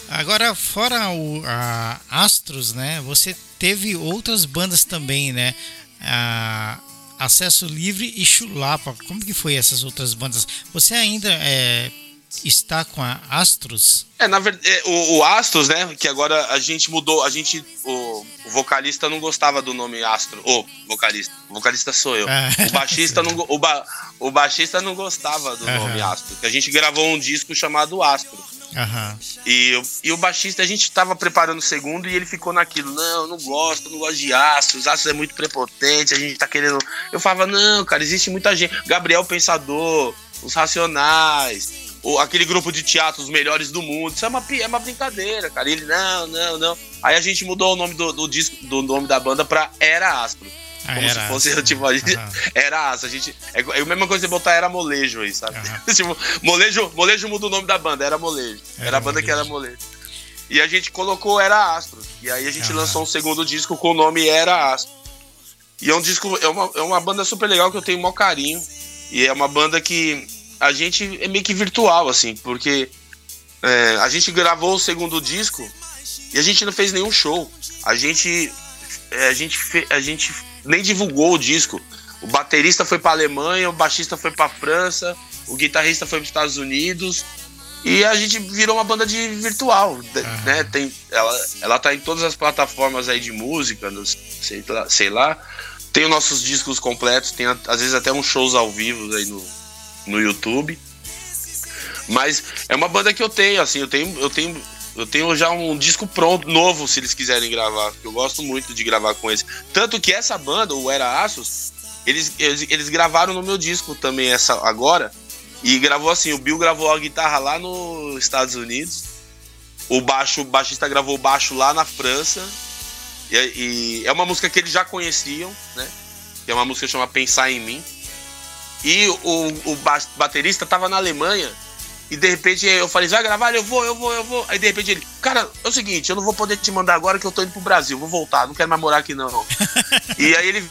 Agora, fora o a Astros, né? Você teve outras bandas também, né? A Acesso Livre e Chulapa. Como que foi essas outras bandas? Você ainda é, está com a Astros? É, na verdade, é, o, o, Astros, né? Que agora a gente mudou, a gente. O, o vocalista não gostava do nome Astro. O vocalista. O vocalista sou eu. Ah, o baixista não, o, ba, o baixista não gostava do nome Astro. Que a gente gravou um disco chamado Astro. Uhum. E, e o baixista, a gente tava preparando o segundo e ele ficou naquilo. Não, não gosto, não gosto de Astros. Astros é muito prepotente, a gente tá querendo. Eu falava, não, cara, existe muita gente. Gabriel Pensador, os Racionais, o, aquele grupo de teatro, os melhores do mundo. Isso é uma, é uma brincadeira, cara. E ele, não, não, não. Aí a gente mudou o nome do, do disco, do nome da banda pra Era Astro. Ah, como se fosse, astro. tipo, a gente, uhum. era astro. A gente, é, é a mesma coisa que botar era molejo aí, sabe? Uhum. tipo, molejo, molejo muda o nome da banda, era molejo. Era, era a banda molejo. que era molejo. E a gente colocou Era Astro. E aí a gente uhum. lançou um segundo disco com o nome Era Astro. E é um disco, é uma, é uma banda super legal que eu tenho maior carinho. E é uma banda que a gente é meio que virtual, assim, porque é, a gente gravou o segundo disco e a gente não fez nenhum show. A gente, é, a gente, a gente nem divulgou o disco. O baterista foi para Alemanha, o baixista foi para França, o guitarrista foi para Estados Unidos e a gente virou uma banda de virtual, né? Tem, ela, ela tá em todas as plataformas aí de música, nos, sei, lá, sei lá. Tem os nossos discos completos, tem às vezes até uns shows ao vivo aí no, no YouTube. Mas é uma banda que eu tenho, assim, eu tenho, eu tenho, eu tenho já um disco pronto, novo, se eles quiserem gravar. Eu gosto muito de gravar com eles. Tanto que essa banda, o Era Aços, eles, eles, eles gravaram no meu disco também essa agora. E gravou assim, o Bill gravou a guitarra lá nos Estados Unidos. O baixo, o baixista gravou o baixo lá na França. E, e é uma música que eles já conheciam, né? Que é uma música que chama Pensar em Mim. E o, o baterista tava na Alemanha. E de repente eu falei, vai gravar? Eu vou, eu vou, eu vou. Aí de repente ele, cara, é o seguinte, eu não vou poder te mandar agora que eu tô indo pro Brasil, vou voltar, não quero mais morar aqui não. e aí ele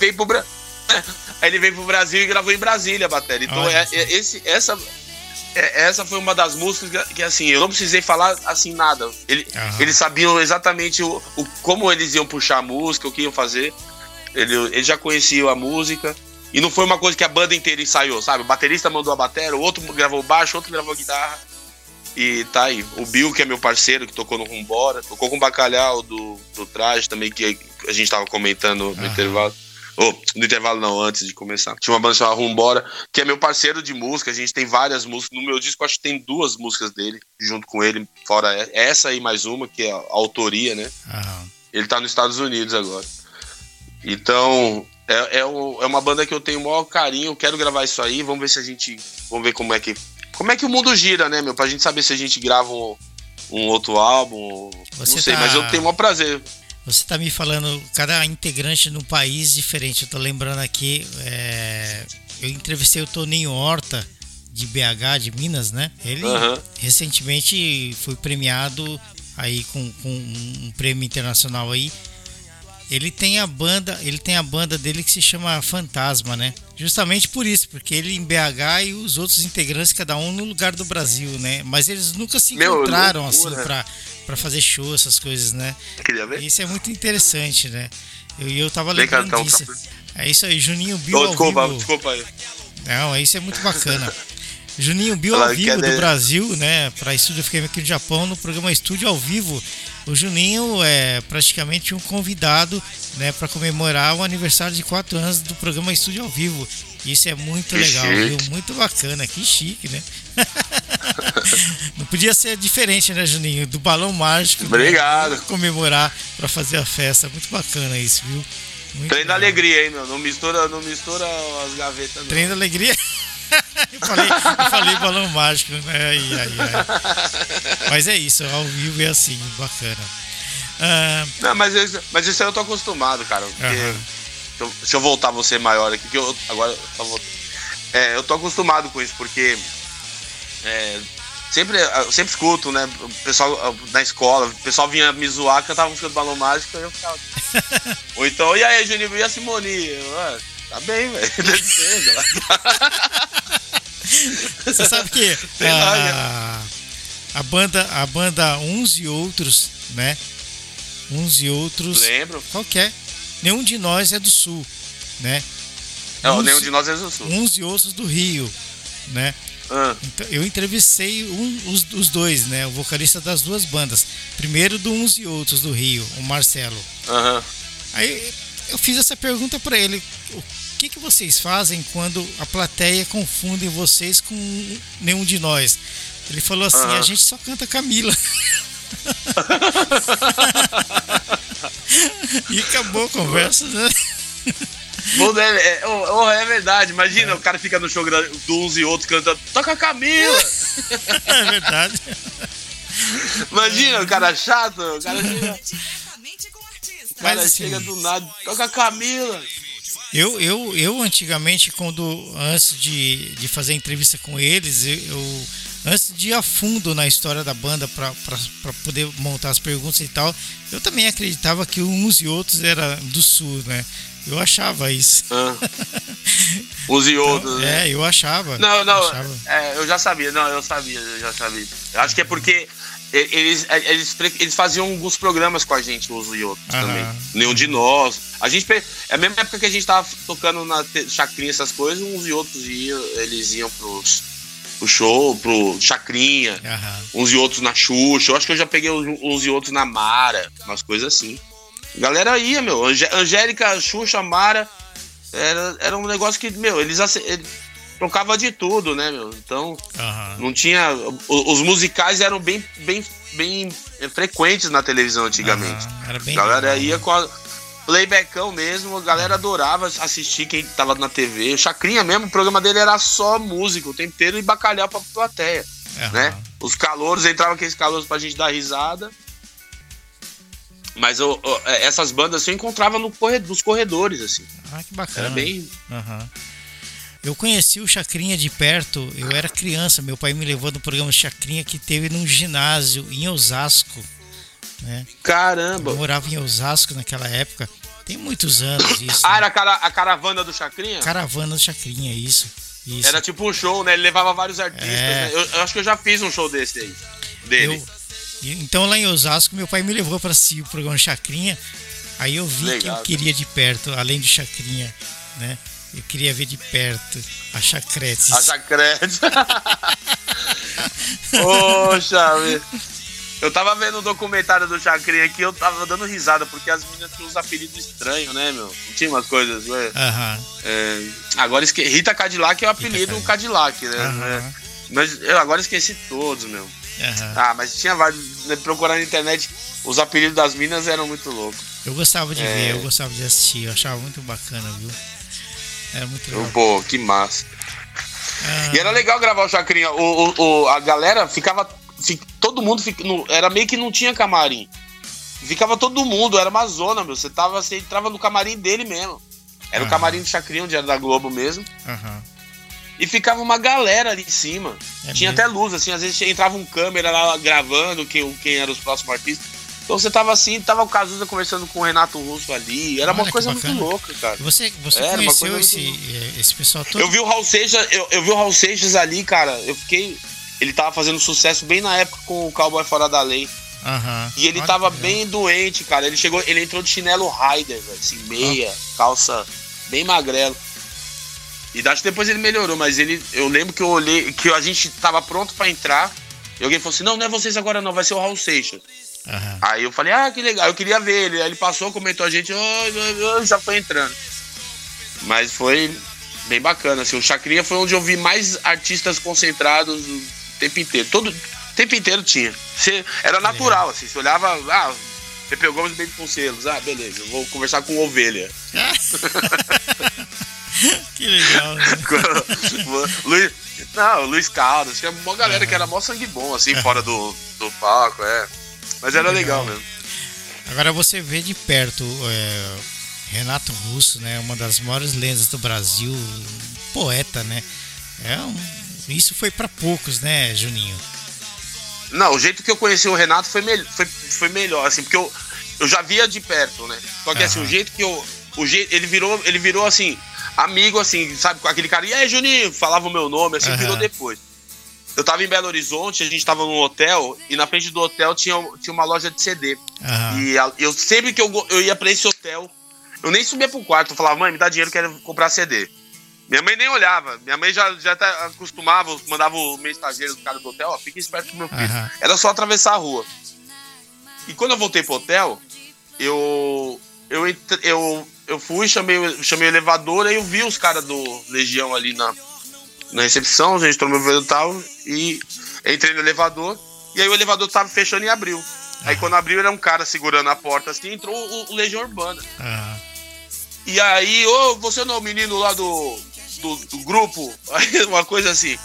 veio pro Brasil. Aí ele veio pro Brasil e gravou em Brasília a bateria. Então é, é, esse, essa, é, essa foi uma das músicas que, que, assim, eu não precisei falar assim nada. Ele, uhum. Eles sabiam exatamente o, o, como eles iam puxar a música, o que iam fazer. Ele, ele já conhecia a música. E não foi uma coisa que a banda inteira ensaiou, sabe? O baterista mandou a bateria, o outro gravou baixo, o outro gravou guitarra. E tá aí. O Bill, que é meu parceiro, que tocou no Rumbora, tocou com o Bacalhau do, do Traje também, que a gente tava comentando no intervalo. Oh, no intervalo não, antes de começar. Tinha uma banda chamada Rumbora, que é meu parceiro de música. A gente tem várias músicas. No meu disco, acho que tem duas músicas dele, junto com ele, fora essa e mais uma, que é a autoria, né? Uhum. Ele tá nos Estados Unidos agora. Então, é, é, o, é, uma banda que eu tenho o maior carinho, quero gravar isso aí, vamos ver se a gente. Vamos ver como é que. Como é que o mundo gira, né, meu? Pra gente saber se a gente grava um, um outro álbum. Você não sei, tá... mas eu tenho o maior prazer. Você tá me falando, cada integrante num país diferente. Eu tô lembrando aqui, é, eu entrevistei o Toninho Horta, de BH, de Minas, né? Ele uhum. recentemente foi premiado aí com, com um prêmio internacional aí ele tem a banda, ele tem a banda dele que se chama Fantasma, né? Justamente por isso, porque ele em BH e os outros integrantes cada um no lugar do Brasil, né? Mas eles nunca se encontraram assim para para fazer show, essas coisas, né? Queria ver. Isso é muito interessante, né? Eu eu tava lembrando então, disso. É isso aí, Juninho Bill oh, desculpa, ao vivo. Desculpa aí. Não, isso é muito bacana. Juninho Bill ao vivo do Brasil, né? Para Estúdio FM aqui no Japão, no programa Estúdio ao Vivo. O Juninho é praticamente um convidado, né, para comemorar o aniversário de quatro anos do programa Estúdio ao Vivo. Isso é muito que legal, chique. viu? Muito bacana, que chique, né? Não podia ser diferente, né, Juninho? Do balão mágico. Né? Obrigado. Né? Comemorar para fazer a festa. Muito bacana isso, viu? Muito Trem da alegria, hein, meu? Não mistura, não mistura as gavetas. Não. Trem da alegria? eu, falei, eu falei balão mágico, né? Ai, ai, ai. Mas é isso, ao vivo é assim, bacana. Uh... Não, mas, isso, mas isso aí eu tô acostumado, cara. Porque uh -huh. se eu voltar você maior aqui, que eu agora eu, é, eu tô acostumado com isso, porque é, sempre, eu sempre escuto, né? O pessoal na escola, o pessoal vinha me zoar, cantava música do Balão Mágico, e eu ficava. Ou então, e aí, Juninho, e a Simone? Tá bem, velho. Deve ser, Você sabe que a, a, banda, a banda Uns e Outros, né? Uns e Outros. Lembro. Qualquer. Nenhum de nós é do Sul, né? Não, uns, nenhum de nós é do Sul. Uns e Outros do Rio, né? Ah. Então, eu entrevistei um, os, os, dois, né? O vocalista das duas bandas. Primeiro do Uns e Outros do Rio, o Marcelo. Uhum. Aí eu fiz essa pergunta para ele: o que, que vocês fazem quando a plateia confunde vocês com nenhum de nós? Ele falou assim: uhum. a gente só canta Camila. e acabou a conversa, né? É, oh, é, verdade, imagina, é. o cara fica no show do uns e outros cantando, toca a Camila! É verdade. Imagina, o cara chato, o cara chega. O cara assim, chega do nada, toca a Camila. Eu, eu, eu antigamente, quando antes de, de fazer entrevista com eles, eu, eu antes de ir a fundo na história da banda para poder montar as perguntas e tal, eu também acreditava que uns e outros era do sul, né? Eu achava isso. Ah. Uns e outros, então, né? É, eu achava. Não, não, eu, achava. É, eu já sabia, não, eu sabia, eu já sabia. Eu acho que é porque eles, eles, eles faziam alguns programas com a gente, os e outros Aham. também. Nenhum de nós. A gente, é a mesma época que a gente tava tocando na chacrinha, essas coisas, uns e outros iam, eles iam pros, pro show, pro chacrinha, Aham. uns e outros na Xuxa. Eu acho que eu já peguei uns e outros na Mara, umas coisas assim. Galera ia, meu. Angélica, Xuxa, Mara. Era, era um negócio que, meu, eles, eles trocava de tudo, né, meu? Então, uhum. não tinha. Os musicais eram bem, bem, bem frequentes na televisão antigamente. Uhum. Era bem a galera legal, ia né? com a playbackão mesmo, a galera adorava assistir quem tava na TV. O Chacrinha mesmo, o programa dele era só músico o tempo inteiro e bacalhau pra plateia. Uhum. Né? Os calouros entravam aqueles calouros pra gente dar risada. Mas eu, eu, é, essas bandas eu encontrava no corredor, nos corredores, assim. Ah, que bacana. Era bem. Uhum. Eu conheci o Chacrinha de perto, eu era criança, meu pai me levou no programa Chacrinha que teve num ginásio em Osasco. Né? Caramba! Eu morava em Osasco naquela época, tem muitos anos isso. Ah, né? era a, caravana do Chacrinha? Caravana do Chacrinha, isso. isso. Era tipo um show, né? Ele levava vários artistas, é... né? eu, eu, acho que eu já fiz um show desse aí, dele. Eu, então lá em Osasco, meu pai me levou para assistir o programa Chacrinha. Aí eu vi Legal, que eu queria de perto, além do Chacrinha, né? Eu queria ver de perto a Chacrete. A Chacrete. Poxa, eu tava vendo um documentário do Chacrinha aqui, eu tava dando risada, porque as meninas tinham uns apelidos estranhos, né, meu? Não tinha umas coisas, né? Uhum. É, agora esque... Rita Cadillac é o apelido Cadillac, né? Uhum. Mas eu agora esqueci todos, meu. Uhum. Ah, mas tinha vários. Né, procurar na internet, os apelidos das minas eram muito loucos. Eu gostava de é... ver, eu gostava de assistir, eu achava muito bacana, viu? Era muito legal. Pô, que massa. Ah. E era legal gravar o Chacrinha. O, o, o, a galera ficava. Fic, todo mundo fica, no, era meio que não tinha camarim. Ficava todo mundo, era uma zona, meu. Você tava, você entrava no camarim dele mesmo. Era o camarim do Chacrinha, onde era da Globo mesmo. Aham. E ficava uma galera ali em cima. É Tinha mesmo? até luz, assim, às vezes entrava um câmera lá gravando quem, quem eram os próximos artistas. Então você tava assim, tava o Cazuza conversando com o Renato Russo ali. Era Olha, uma coisa muito louca, cara. Você, você Era conheceu esse, muito... esse pessoal todo? Eu vi o Raul Seixas, eu, eu vi o Raul Seixas ali, cara. Eu fiquei. Ele tava fazendo sucesso bem na época com o Cowboy Fora da Lei. Uhum. E ele Olha tava bem doente, cara. Ele chegou, ele entrou de chinelo Rider, assim, meia, calça bem magrelo. E acho que depois ele melhorou, mas ele. Eu lembro que eu olhei, que a gente tava pronto para entrar. E alguém falou assim: não, não é vocês agora não, vai ser o Raul Seixas. Uhum. Aí eu falei, ah, que legal, eu queria ver ele. Aí ele passou, comentou a gente, oh, já foi entrando. Mas foi bem bacana, assim. O Chacrinha foi onde eu vi mais artistas concentrados o tempo inteiro. Todo tempo inteiro tinha. Você, era natural, assim. Você olhava, ah, Pepe Gomes bem com selos. Ah, beleza, eu vou conversar com ovelha. que legal. Luiz, não, Luiz Caldas, tinha uma galera uhum. que era mó sangue bom, assim, fora do, do palco, é. Mas era legal, mesmo. Agora você vê de perto é, Renato Russo, né? Uma das maiores lendas do Brasil, poeta, né? É um, isso foi para poucos, né, Juninho? Não, o jeito que eu conheci o Renato foi, me, foi, foi melhor, assim, porque eu, eu já via de perto, né? Só que uhum. assim, o jeito que eu. O jeito, ele virou, ele virou assim, amigo, assim, sabe, com aquele cara, e aí, Juninho, falava o meu nome, assim, uhum. virou depois. Eu tava em Belo Horizonte, a gente tava num hotel, e na frente do hotel tinha, tinha uma loja de CD. Uhum. E eu sempre que eu, eu ia pra esse hotel, eu nem subia pro quarto, eu falava, mãe, me dá dinheiro, quero comprar CD. Minha mãe nem olhava. Minha mãe já, já tá acostumava, mandava o meu estagiário do cara do hotel, ó, fica esperto com meu filho. Uhum. Era só atravessar a rua. E quando eu voltei pro hotel, eu. Eu, eu, eu fui, chamei, chamei o elevador, aí eu vi os caras do Legião ali na, na recepção, a gente tomou o e tal, e entrei no elevador, e aí o elevador tava fechando e abriu. Aí quando abriu, era um cara segurando a porta assim, entrou o, o Legião Urbana. Uhum. E aí, ô, você não é o menino lá do, do, do, grupo? Aí, uma coisa assim.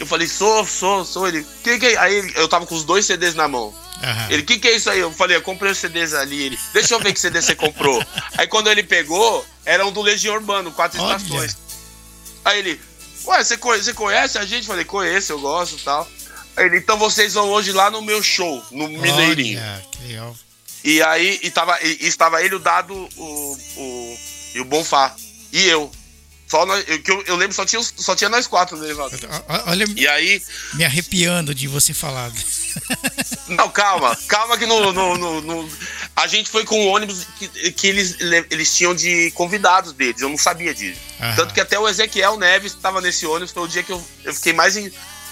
Eu falei, sou, sou, sou. Ele, que que é? Aí eu tava com os dois CDs na mão. Uhum. Ele, que que é isso aí? Eu falei, eu comprei os CDs ali. Ele, deixa eu ver que CD você comprou. aí quando ele pegou, era um do Legião Urbano, quatro Olha. estações. Aí ele, ué, você conhece, conhece a gente? Falei, conheço, eu gosto e tal. Ele, então vocês vão hoje lá no meu show, no Mineirinho. Olha, que legal. E aí e tava, e, estava ele, o Dado, o, o, e o Bonfá. E eu. Só nós, eu, eu, eu, lembro, só tinha, só tinha nós quatro no elevador. Olha, e aí. Me arrepiando de você falar. Não, calma, calma que no, no, no, no a gente foi com um ônibus que, que, eles, eles tinham de convidados deles, eu não sabia disso. Aham. Tanto que até o Ezequiel Neves estava nesse ônibus, foi o dia que eu, eu fiquei mais,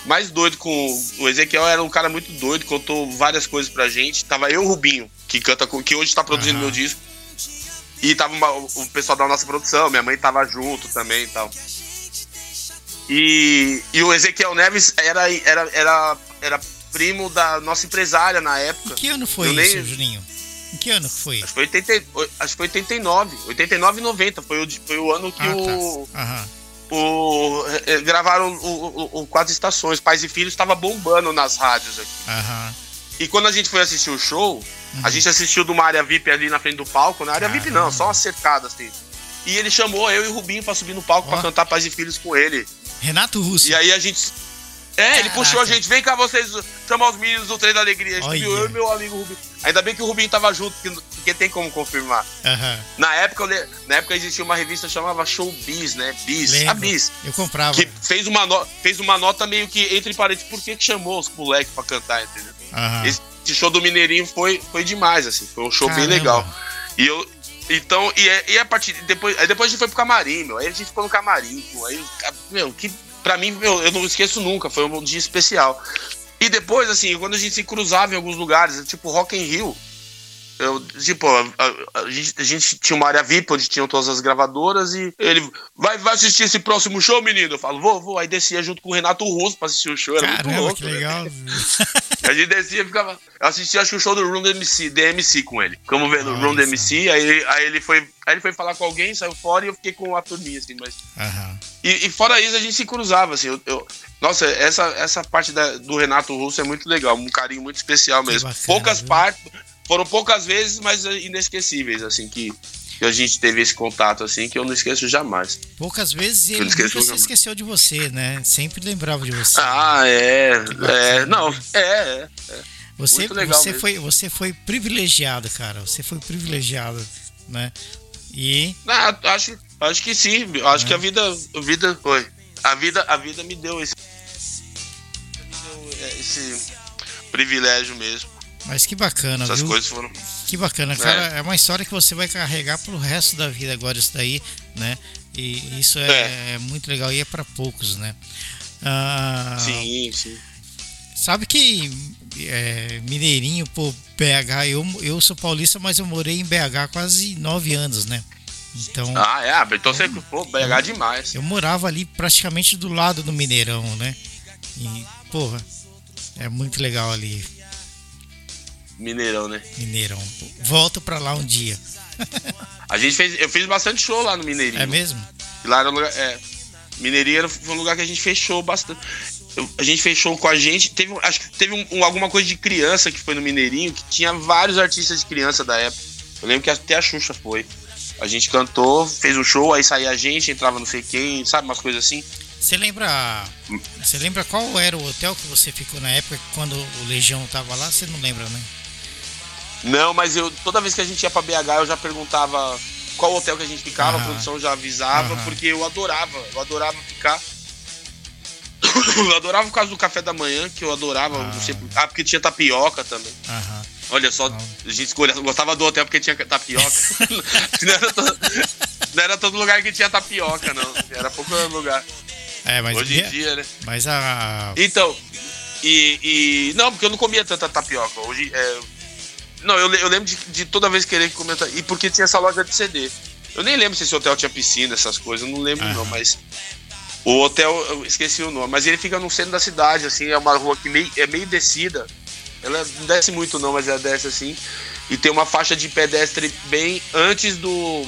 mais doido com. O Ezequiel era um cara muito doido, contou várias coisas pra gente. Tava eu o Rubinho, que canta que hoje está produzindo Aham. meu disco. E tava uma, o pessoal da nossa produção, minha mãe tava junto também e tal. E, e o Ezequiel Neves era, era, era, era primo da nossa empresária na época. Em que ano foi Eu isso, nem... Juninho? Em que ano foi? Acho que foi, 80, acho que foi 89. 89 e 90. Foi o, foi o ano que ah, o. Tá. O, eh, gravaram o, o, o, Quatro Estações. Pais e Filhos estava bombando nas rádios aqui. Aham. E quando a gente foi assistir o show, uhum. a gente assistiu de uma área VIP ali na frente do palco, na área Caramba. VIP não, só uma cercada assim. E ele chamou eu e o Rubinho pra subir no palco oh. pra cantar Pais e Filhos com ele. Renato Russo. E aí a gente. É, Caraca. ele puxou a gente, vem cá vocês, chamar os meninos do Trem da Alegria. A gente viu eu e meu amigo Rubinho. Ainda bem que o Rubinho tava junto, porque tem como confirmar. Uhum. Na, época, na época existia uma revista que chamava Showbiz, né? Biz. Lembro. A Biz. Eu comprava. Que fez uma, no... fez uma nota meio que entre parênteses, por que, chamou os moleques pra cantar, entendeu? Uhum. Esse show do Mineirinho foi, foi demais, assim. Foi um show Caramba. bem legal. E eu. Então, e, é, e a partir. Depois, aí depois a gente foi pro camarim, meu. Aí a gente ficou no camarim, pô. Aí, meu, que. Pra mim, meu, eu não esqueço nunca. Foi um dia especial. E depois, assim, quando a gente se cruzava em alguns lugares, tipo Rock in Rio, eu, tipo, a, a, gente, a, gente, tinha uma área VIP onde tinham todas as gravadoras e ele vai, vai assistir esse próximo show, menino? Eu falo, vou, vou. Aí descia junto com o Renato Russo pra assistir o show. Era Caramba, muito louco, que né? legal. a gente descia e ficava. Eu assisti acho que o show do Room DMC, DMC com ele. Como vendo o Room DMC, aí, aí ele foi. Aí ele foi falar com alguém, saiu fora e eu fiquei com a turminha, assim, mas. Uhum. E, e, fora isso, a gente se cruzava, assim. Eu, eu, nossa, essa, essa parte da, do Renato Russo é muito legal, um carinho muito especial mesmo. Bacana, Poucas partes foram poucas vezes, mas inesquecíveis, assim, que, que a gente teve esse contato, assim, que eu não esqueço jamais. Poucas vezes ele nunca se esqueceu de você, né? Sempre lembrava de você. Ah, é. É, não, é, é. é. Você, você, foi, você foi privilegiado, cara. Você foi privilegiado, né? E. Ah, acho, acho que sim. Acho é. que a vida, a vida foi. A vida, a vida me deu esse, me deu esse privilégio mesmo. Mas que bacana, Essas viu? coisas foram. Que bacana, cara. É. é. uma história que você vai carregar pro resto da vida agora, isso daí, né? E isso é, é. é muito legal e é para poucos, né? Ah, sim, sim. Sabe que é, Mineirinho, pô, BH, eu, eu sou paulista, mas eu morei em BH quase nove anos, né? Então. Ah, é, então você, pô, BH eu, demais. Eu morava ali praticamente do lado do Mineirão, né? E, porra, é muito legal ali. Mineirão, né? Mineirão. Volto pra lá um dia. a gente fez. Eu fiz bastante show lá no Mineirinho. É mesmo? lá era lugar. É, Mineirinho foi um lugar que a gente fechou bastante. A gente fechou com a gente. Teve, acho que teve um, alguma coisa de criança que foi no Mineirinho, que tinha vários artistas de criança da época. Eu lembro que até a Xuxa foi. A gente cantou, fez um show, aí saía a gente, entrava não sei quem, sabe, umas coisas assim. Você lembra. Você lembra qual era o hotel que você ficou na época quando o Legião tava lá? Você não lembra, né? Não, mas eu toda vez que a gente ia pra BH eu já perguntava qual hotel que a gente ficava, a produção já avisava, porque eu adorava, eu adorava ficar. eu adorava por causa do café da manhã, que eu adorava, ah, não sei, ah porque tinha tapioca também. Aham. Olha só, a gente escolhia, gostava do hotel porque tinha tapioca. não, era todo, não, era todo, lugar que tinha tapioca, não. Era pouco lugar. É, mas Hoje em dia, né? Mas a. Então, e, e. Não, porque eu não comia tanta tapioca. Hoje. É, não, eu, eu lembro de, de, toda vez querer comentar. E porque tinha essa loja de CD. Eu nem lembro se esse hotel tinha piscina, essas coisas. Eu não lembro, não, mas. O hotel, eu esqueci o nome, mas ele fica no centro da cidade, assim, é uma rua que meio, é meio descida. Ela não desce muito não, mas ela desce assim. E tem uma faixa de pedestre bem antes do.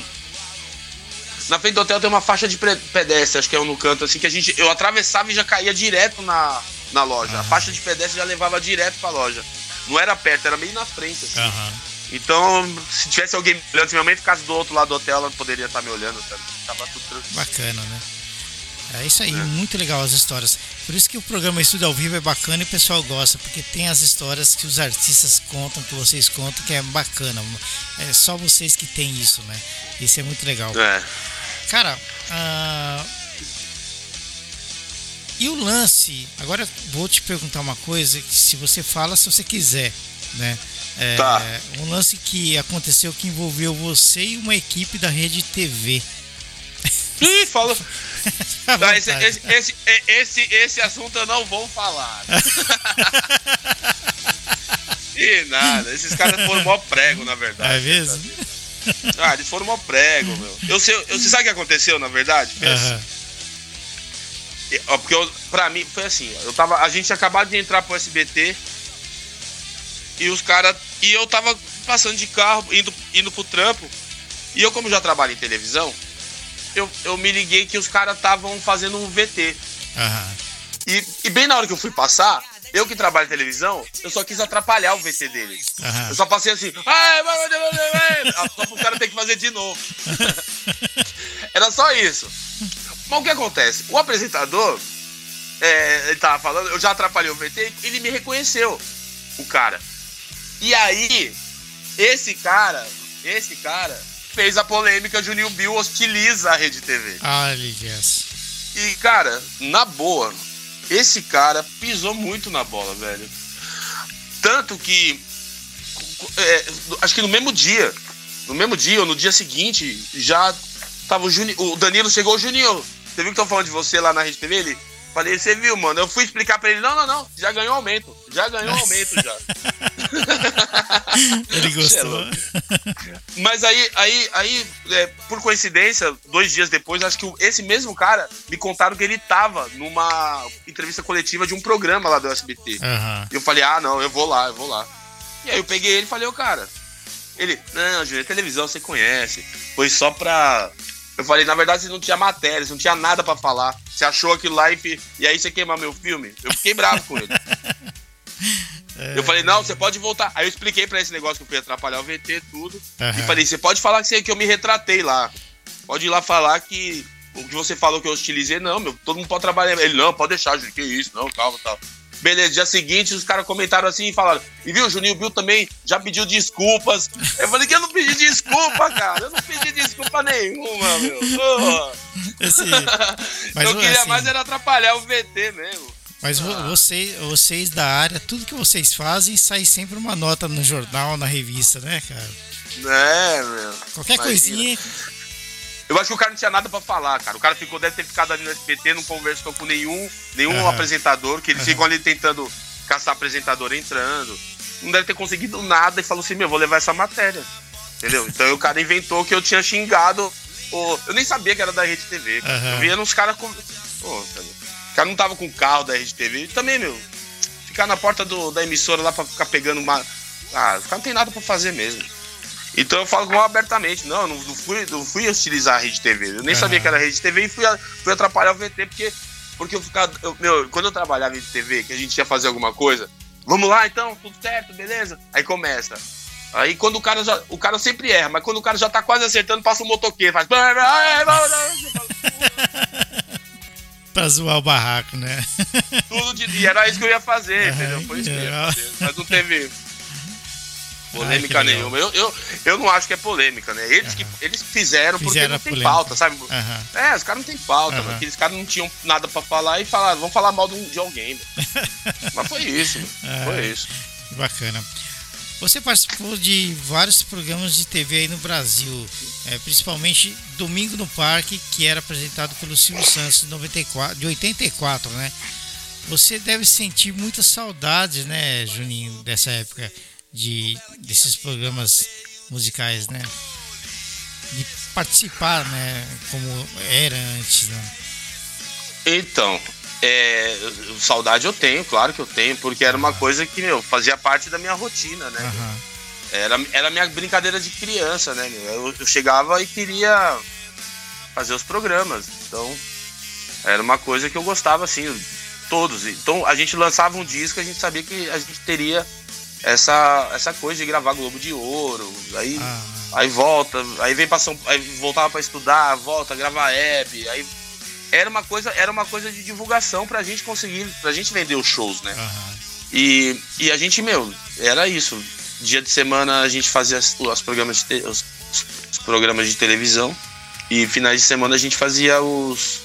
Na frente do hotel tem uma faixa de pedestre, acho que é um no canto, assim, que a gente. Eu atravessava e já caía direto na, na loja. A faixa de pedestre já levava direto pra loja. Não era perto, era meio na frente, assim. Uhum. Então, se tivesse alguém me olhando, se minha mãe ficasse do outro lado do hotel, ela poderia estar me olhando, sabe? Tava tudo tranquilo. Bacana, né? É isso aí, é. muito legal as histórias. Por isso que o programa Estúdio ao Vivo é bacana e o pessoal gosta, porque tem as histórias que os artistas contam, que vocês contam, que é bacana. É só vocês que tem isso, né? Isso é muito legal. É. Cara, uh... e o lance? Agora vou te perguntar uma coisa, que se você fala, se você quiser, né? É, tá. Um lance que aconteceu que envolveu você e uma equipe da Rede TV. Ih, fala. Tá, esse, esse, esse, esse, esse assunto eu não vou falar. e nada, esses caras foram mó prego, na verdade. É mesmo? Ah, eles foram mó prego, meu. Eu sei, eu, você sabe o que aconteceu, na verdade? Uhum. Porque eu, pra mim, foi assim, eu tava, a gente acabado de entrar pro SBT e os caras. E eu tava passando de carro, indo, indo pro trampo. E eu, como já trabalho em televisão, eu, eu me liguei que os caras estavam fazendo um VT. Uhum. E, e, bem na hora que eu fui passar, eu que trabalho em televisão, eu só quis atrapalhar o VT deles. Uhum. Eu só passei assim, só pro cara ter que fazer de novo. Era só isso. Mas o que acontece? O apresentador, é, ele tava falando, eu já atrapalhei o VT, ele me reconheceu, o cara. E aí, esse cara, esse cara, fez a polêmica Juninho Bill hostiliza a Rede TV. Ah, yes. E, cara, na boa, esse cara pisou muito na bola, velho. Tanto que. É, acho que no mesmo dia. No mesmo dia ou no dia seguinte, já tava o Juninho. O Danilo chegou, o Juninho. Você viu que estão falando de você lá na Rede TV? Ele. Falei, você viu, mano? Eu fui explicar pra ele, não, não, não, já ganhou aumento. Já ganhou aumento já. ele gostou. Mas aí, aí, aí é, por coincidência, dois dias depois, acho que esse mesmo cara me contaram que ele tava numa entrevista coletiva de um programa lá do SBT. Uhum. E eu falei, ah, não, eu vou lá, eu vou lá. E aí eu peguei ele e falei, ô cara. Ele, não, Júnior, televisão você conhece. Foi só pra eu falei, na verdade, você não tinha matéria, você não tinha nada para falar. Você achou aquilo lá e, e aí você queimar meu filme? Eu fiquei bravo com ele. É... Eu falei, não, você pode voltar. Aí eu expliquei para esse negócio que eu fui atrapalhar o VT, tudo. Uhum. E falei, você pode falar que, você, que eu me retratei lá. Pode ir lá falar que o que você falou que eu hostilizei, não, meu, todo mundo pode trabalhar. Ele, não, pode deixar, Júlio, que isso, não, calma, tal. Beleza, dia seguinte os caras comentaram assim e falaram: E viu, Juninho Bill também já pediu desculpas. Eu falei que eu não pedi desculpa, cara. Eu não pedi desculpa nenhuma, meu. Esse... Mas, eu queria assim... mais era atrapalhar o VT mesmo. Mas ah. vocês, vocês da área, tudo que vocês fazem sai sempre uma nota no jornal, na revista, né, cara? É, meu. Qualquer Imagina. coisinha. Eu acho que o cara não tinha nada para falar, cara. O cara ficou, deve ter ficado ali no SPT, não conversou com nenhum, nenhum uhum. apresentador, que eles ficam ali tentando caçar apresentador entrando. Não deve ter conseguido nada e falou assim: meu, vou levar essa matéria. Entendeu? Então o cara inventou que eu tinha xingado. O... Eu nem sabia que era da Rede TV. Uhum. Eu via uns caras com. Pô, o cara não tava com o carro da Rede TV. Também, meu, ficar na porta do, da emissora lá pra ficar pegando uma. Ah, o cara não tem nada pra fazer mesmo. Então eu falo abertamente, não, não, não, fui, não fui utilizar a rede TV. Eu nem uhum. sabia que era rede TV e fui, fui atrapalhar o VT, porque, porque eu ficava. Eu, meu, quando eu trabalhava em TV, que a gente ia fazer alguma coisa, vamos lá então, tudo certo, beleza? Aí começa. Aí quando o cara já. O cara sempre erra, mas quando o cara já tá quase acertando, passa um motoqueiro, faz. pra zoar o barraco, né? Tudo de dia, era isso que eu ia fazer, entendeu? Foi isso que eu ia fazer. Mas não teve polêmica Ai, nenhuma. Eu, eu, eu não acho que é polêmica, né? Eles, uhum. que, eles fizeram, porque não tem polêmica. pauta, sabe? Uhum. É, os caras não tem pauta, uhum. aqueles caras não tinham nada pra falar e falaram, vamos falar mal de, alguém. Mas foi isso, foi isso. Que bacana. Você participou de vários programas de TV aí no Brasil, é, principalmente Domingo no Parque, que era apresentado pelo Silvio Santos de, 94, de 84, né? Você deve sentir muitas saudades, né, Juninho, dessa época de desses programas musicais, né? De participar, né, como era antes, né? Então, é, saudade eu tenho, claro que eu tenho, porque era uma coisa que, meu, fazia parte da minha rotina, né? Uhum. Era, era minha brincadeira de criança, né? Eu, eu, chegava e queria fazer os programas. Então, era uma coisa que eu gostava, assim, todos. Então, a gente lançava um disco, a gente sabia que a gente teria essa, essa coisa de gravar Globo de Ouro. Aí, ah. aí volta, aí vem pra São aí voltava para estudar, volta, gravar app, aí era uma coisa, era uma coisa de divulgação pra gente conseguir, pra gente vender os shows, né? Uhum. E, e a gente, meu, era isso. Dia de semana a gente fazia as, as programas de te, os, os, programas de televisão e finais de semana a gente fazia os,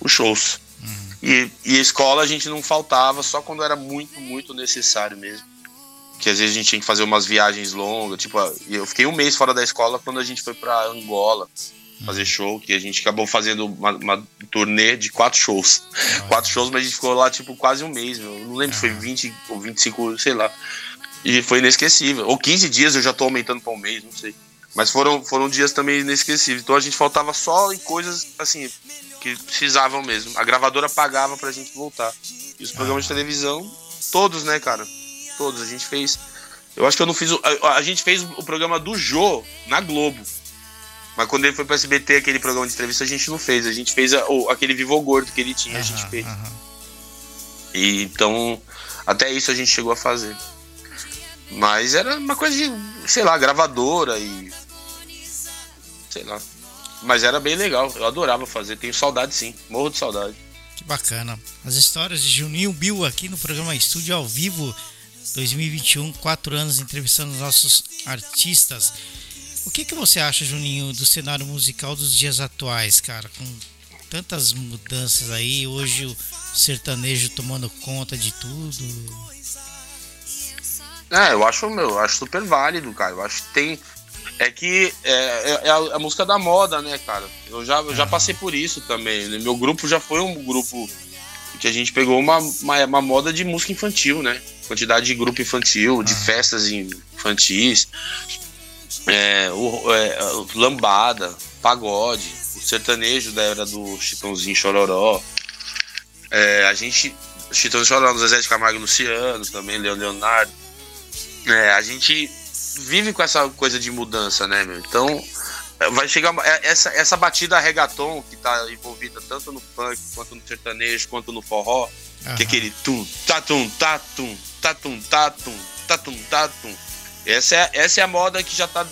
os shows. Uhum. E, e a escola a gente não faltava, só quando era muito, muito necessário mesmo. Que às vezes a gente tinha que fazer umas viagens longas. Tipo, eu fiquei um mês fora da escola quando a gente foi pra Angola fazer show, que a gente acabou fazendo uma, uma turnê de quatro shows. Quatro shows, mas a gente ficou lá, tipo, quase um mês, meu. Não lembro se foi 20 ou 25, sei lá. E foi inesquecível. Ou 15 dias eu já tô aumentando para um mês, não sei. Mas foram, foram dias também inesquecíveis. Então a gente faltava só em coisas, assim, que precisavam mesmo. A gravadora pagava pra gente voltar. E os programas de televisão, todos, né, cara? Todos. A gente fez. Eu acho que eu não fiz. O, a, a gente fez o programa do Jô na Globo. Mas quando ele foi pro SBT, aquele programa de entrevista, a gente não fez. A gente fez a, o, aquele Vivo Gordo que ele tinha, uhum, a gente fez. Uhum. E, então, até isso a gente chegou a fazer. Mas era uma coisa de, sei lá, gravadora e. Sei lá. Mas era bem legal, eu adorava fazer. Tenho saudade sim, morro de saudade. Que bacana. As histórias de Juninho Bill aqui no programa Estúdio ao Vivo 2021, quatro anos entrevistando nossos artistas. O que, que você acha, Juninho, do cenário musical dos dias atuais, cara? Com tantas mudanças aí, hoje o sertanejo tomando conta de tudo. É, eu acho, meu, eu acho super válido, cara. Eu acho que tem. É que é, é, é a, a, música da moda, né, cara? Eu já, eu já passei por isso também. Né? Meu grupo já foi um grupo que a gente pegou uma, uma, uma moda de música infantil, né? Quantidade de grupo infantil, de festas infantis é, o, é, lambada, pagode, o sertanejo da era do Chitãozinho Chororó. É, a gente. Chitãozinho Chororó, Zezé de Camargo e Luciano, também Leon Leonardo. É, a gente vive com essa coisa de mudança, né, meu? Então, vai chegar é, essa, essa batida reggaeton que tá envolvida tanto no funk, quanto no sertanejo, quanto no forró, uhum. que é aquele tum, tatum, tatum, tatum, tatum, tatum, tatum. Essa é, essa é a moda que já tá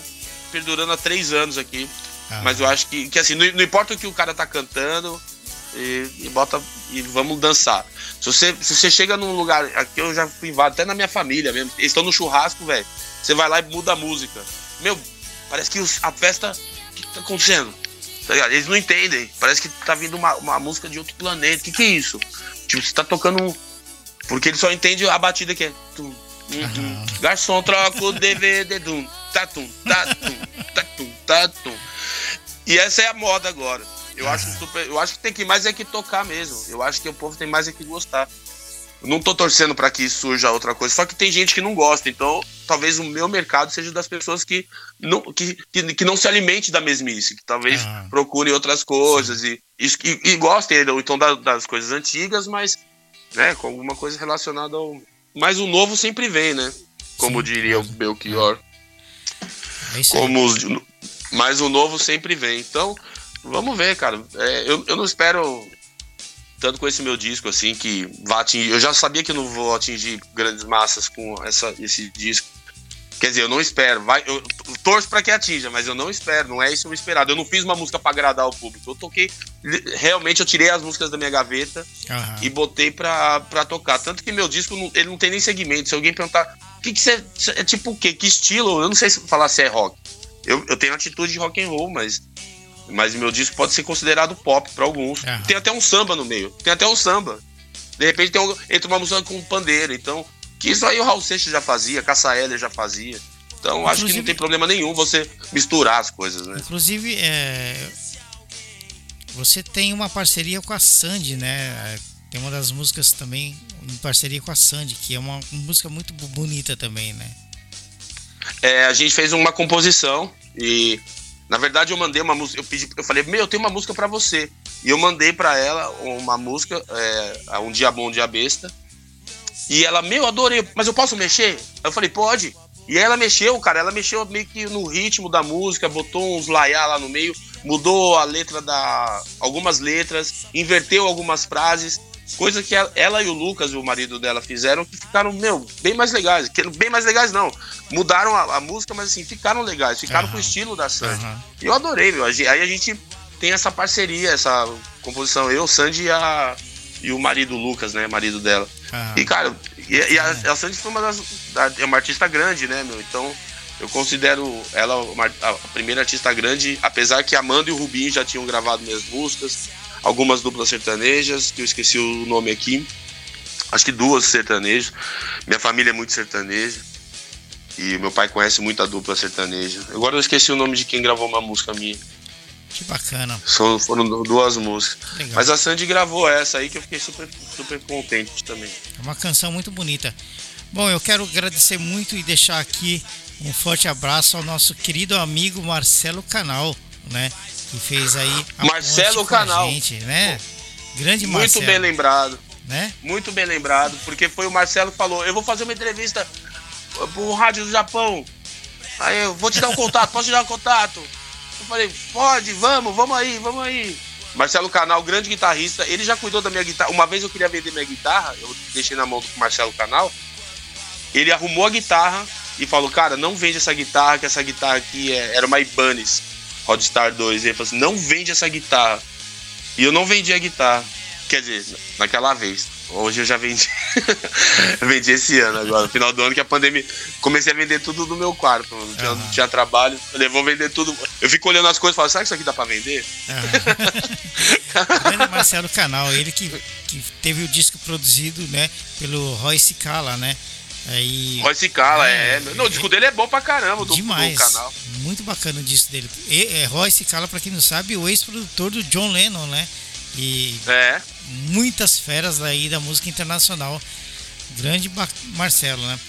perdurando há três anos aqui. Ah. Mas eu acho que, que assim, não, não, importa o que o cara tá cantando, e, e, bota e vamos dançar. Se você, se você chega num lugar, aqui eu já fui até na minha família mesmo, eles estão no churrasco, velho. Você vai lá e muda a música. Meu, parece que a festa. O que, tá acontecendo? Tá Eles não entendem. Parece que tá vindo uma, uma música de outro planeta. O que, que é isso? Tipo, você tá tocando um. Porque ele só entende a batida que é. Tum, Uhum. Garçom, troca o DVD. Dum, tatum, tatum, tatum, tatum. E essa é a moda agora. Eu, acho super, eu acho que tem que mais é que tocar mesmo. Eu acho que o povo tem mais é que gostar. Não tô torcendo para que surja outra coisa, só que tem gente que não gosta. Então, talvez o meu mercado seja das pessoas que não, que, que, que não se alimente da mesmice, que talvez uhum. procurem outras coisas e, e, e, gostem então das, das coisas antigas, mas né, com alguma coisa relacionada ao, mas o novo sempre vem, né? Como Sim, diria o Belchior. É como os, mas o novo sempre vem. Então, vamos ver, cara. É, eu, eu não espero tanto com esse meu disco assim que vá atingir. Eu já sabia que eu não vou atingir grandes massas com essa, esse disco. Quer dizer, eu não espero. Vai, eu torço para que atinja, mas eu não espero. Não é isso o esperado. Eu não fiz uma música para agradar o público. Eu toquei. Realmente, eu tirei as músicas da minha gaveta uhum. e botei pra, pra tocar. Tanto que meu disco não, ele não tem nem segmento. Se alguém perguntar, o que, que você. É tipo o quê? Que estilo? Eu não sei falar se é rock. Eu, eu tenho atitude de rock and roll, mas. Mas meu disco pode ser considerado pop para alguns. Uhum. Tem até um samba no meio. Tem até um samba. De repente tem um, entra uma música com um pandeiro. Então, que isso aí o Raul Seixas já fazia, Caça Heller já fazia. Então Inclusive, acho que não tem problema nenhum você misturar as coisas, né? Inclusive, é, você tem uma parceria com a Sandy, né? Tem uma das músicas também em parceria com a Sandy, que é uma, música muito bonita também, né? É, a gente fez uma composição e na verdade eu mandei uma música, eu pedi, eu falei, meu, eu tenho uma música para você. E eu mandei para ela uma música, é, um dia bom, um dia besta. E ela, meu, adorei, mas eu posso mexer? Eu falei, pode. E ela mexeu, cara, ela mexeu meio que no ritmo da música, botou uns laiá lá no meio, mudou a letra da. algumas letras, inverteu algumas frases, coisa que ela e o Lucas, o marido dela, fizeram que ficaram, meu, bem mais legais. Bem mais legais não. Mudaram a, a música, mas assim, ficaram legais, ficaram uhum. com o estilo da Sandy. Uhum. E eu adorei, meu. Aí a gente tem essa parceria, essa composição, eu, Sandy e a e o marido Lucas, né? Marido dela. Ah, e, cara, e, e a, a Sandy foi uma das. É uma artista grande, né, meu? Então, eu considero ela uma, a primeira artista grande, apesar que a Amanda e o Rubinho já tinham gravado minhas músicas, algumas duplas sertanejas, que eu esqueci o nome aqui. Acho que duas sertanejas. Minha família é muito sertaneja. E meu pai conhece muito a dupla sertaneja. Agora eu esqueci o nome de quem gravou uma música minha. Que bacana. São, foram duas músicas. Legal. Mas a Sandy gravou essa aí que eu fiquei super, super contente também. É uma canção muito bonita. Bom, eu quero agradecer muito e deixar aqui um forte abraço ao nosso querido amigo Marcelo Canal, né? Que fez aí a Marcelo Canal. Gente, né? Grande Marcelo. Muito bem lembrado. Né? Muito bem lembrado, porque foi o Marcelo que falou: Eu vou fazer uma entrevista pro Rádio do Japão. Aí eu vou te dar um contato, posso te dar um contato? Eu falei, pode, vamos, vamos aí, vamos aí. Marcelo Canal, grande guitarrista, ele já cuidou da minha guitarra. Uma vez eu queria vender minha guitarra, eu deixei na mão do Marcelo Canal. Ele arrumou a guitarra e falou: Cara, não vende essa guitarra, que essa guitarra aqui é, era uma Ibanez Rodstar 2. E ele falou assim: Não vende essa guitarra. E eu não vendi a guitarra. Quer dizer, naquela vez. Hoje eu já vendi. vendi esse ano agora, no final do ano que a pandemia. Comecei a vender tudo no meu quarto. Não tinha, uhum. tinha trabalho. Falei, vou vender tudo. Eu fico olhando as coisas e falo, será que isso aqui dá pra vender? Uhum. o Marcelo Canal, ele que, que teve o disco produzido, né, pelo Royce Cala, né? Aí, Royce Cala, é. é. Não, o disco dele é bom pra caramba, do, demais, do canal. Muito bacana o disco dele. E, é, Royce Cala, pra quem não sabe, o ex-produtor do John Lennon, né? E é. muitas feras aí da música internacional. Grande Marcelo, né?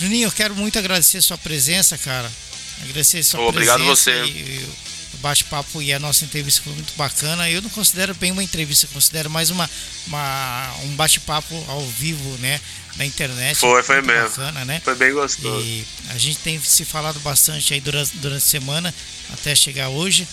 Juninho, eu quero muito agradecer a sua presença, cara. Agradecer a sua oh, presença. Obrigado você. E, o bate-papo e a nossa entrevista foi muito bacana. Eu não considero bem uma entrevista, considero mais uma, uma um bate-papo ao vivo, né? Na internet. Foi, foi mesmo. Bacana, né? Foi bem gostoso. E a gente tem se falado bastante aí durante, durante a semana, até chegar hoje.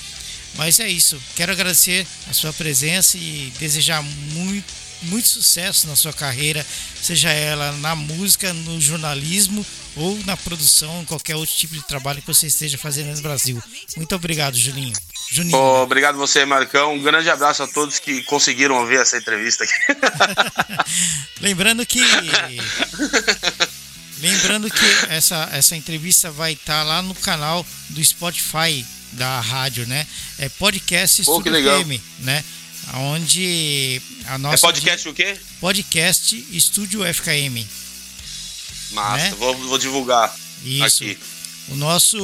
Mas é isso. Quero agradecer a sua presença e desejar muito, muito sucesso na sua carreira, seja ela na música, no jornalismo ou na produção, em qualquer outro tipo de trabalho que você esteja fazendo no Brasil. Muito obrigado, Julinho. Juninho. Oh, obrigado você, Marcão. Um grande abraço a todos que conseguiram ouvir essa entrevista aqui. Lembrando que Lembrando que essa, essa entrevista vai estar lá no canal do Spotify da rádio, né? É podcast Estúdio FM, né? Onde a nossa. É podcast o quê? Podcast Estúdio FKM. Massa, né? vou, vou divulgar Isso. aqui. O nosso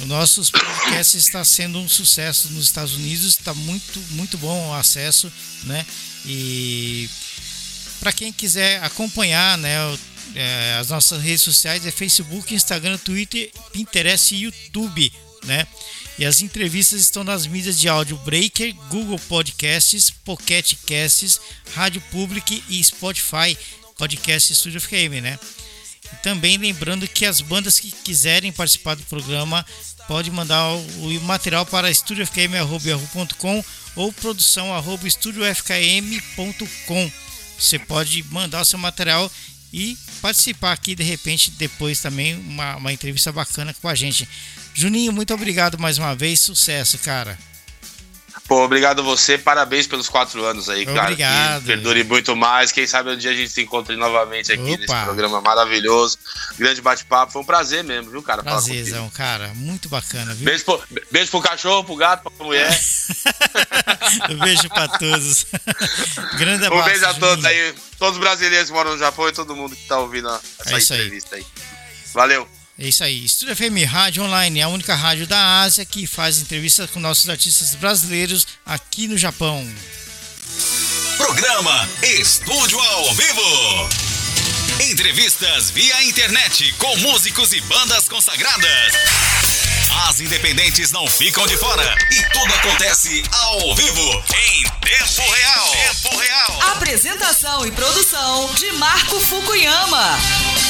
o nosso podcast está sendo um sucesso nos Estados Unidos, está muito muito bom o acesso, né? E para quem quiser acompanhar, né, é, as nossas redes sociais é Facebook, Instagram, Twitter, Pinterest e YouTube né? E as entrevistas estão nas mídias de áudio Breaker, Google Podcasts, Pocket Casts, Rádio Public e Spotify Podcast Studio FM, né? Também lembrando que as bandas que quiserem participar do programa pode mandar o material para estudiofkm.com ou produção@estudiofkm.com. Você pode mandar o seu material e participar aqui de repente depois também uma, uma entrevista bacana com a gente. Juninho, muito obrigado mais uma vez, sucesso, cara. Pô, obrigado a você, parabéns pelos quatro anos aí, cara. Obrigado. Que perdure muito mais. Quem sabe um dia a gente se encontre novamente aqui Opa. nesse programa maravilhoso. Grande bate-papo. Foi um prazer mesmo, viu, cara? Prazerzão, cara. Muito bacana, viu? Beijo pro, beijo pro cachorro, pro gato, pra mulher. beijo pra todos. Grande abraço. Um beijo a todos aí. Todos os brasileiros que moram no Japão e todo mundo que tá ouvindo essa é entrevista aí. aí. Valeu. É isso aí. Estúdio FM Rádio Online é a única rádio da Ásia que faz entrevistas com nossos artistas brasileiros aqui no Japão. Programa Estúdio ao Vivo. Entrevistas via internet com músicos e bandas consagradas. As independentes não ficam de fora e tudo acontece ao vivo, em tempo real. Tempo real. Apresentação e produção de Marco Fukuyama.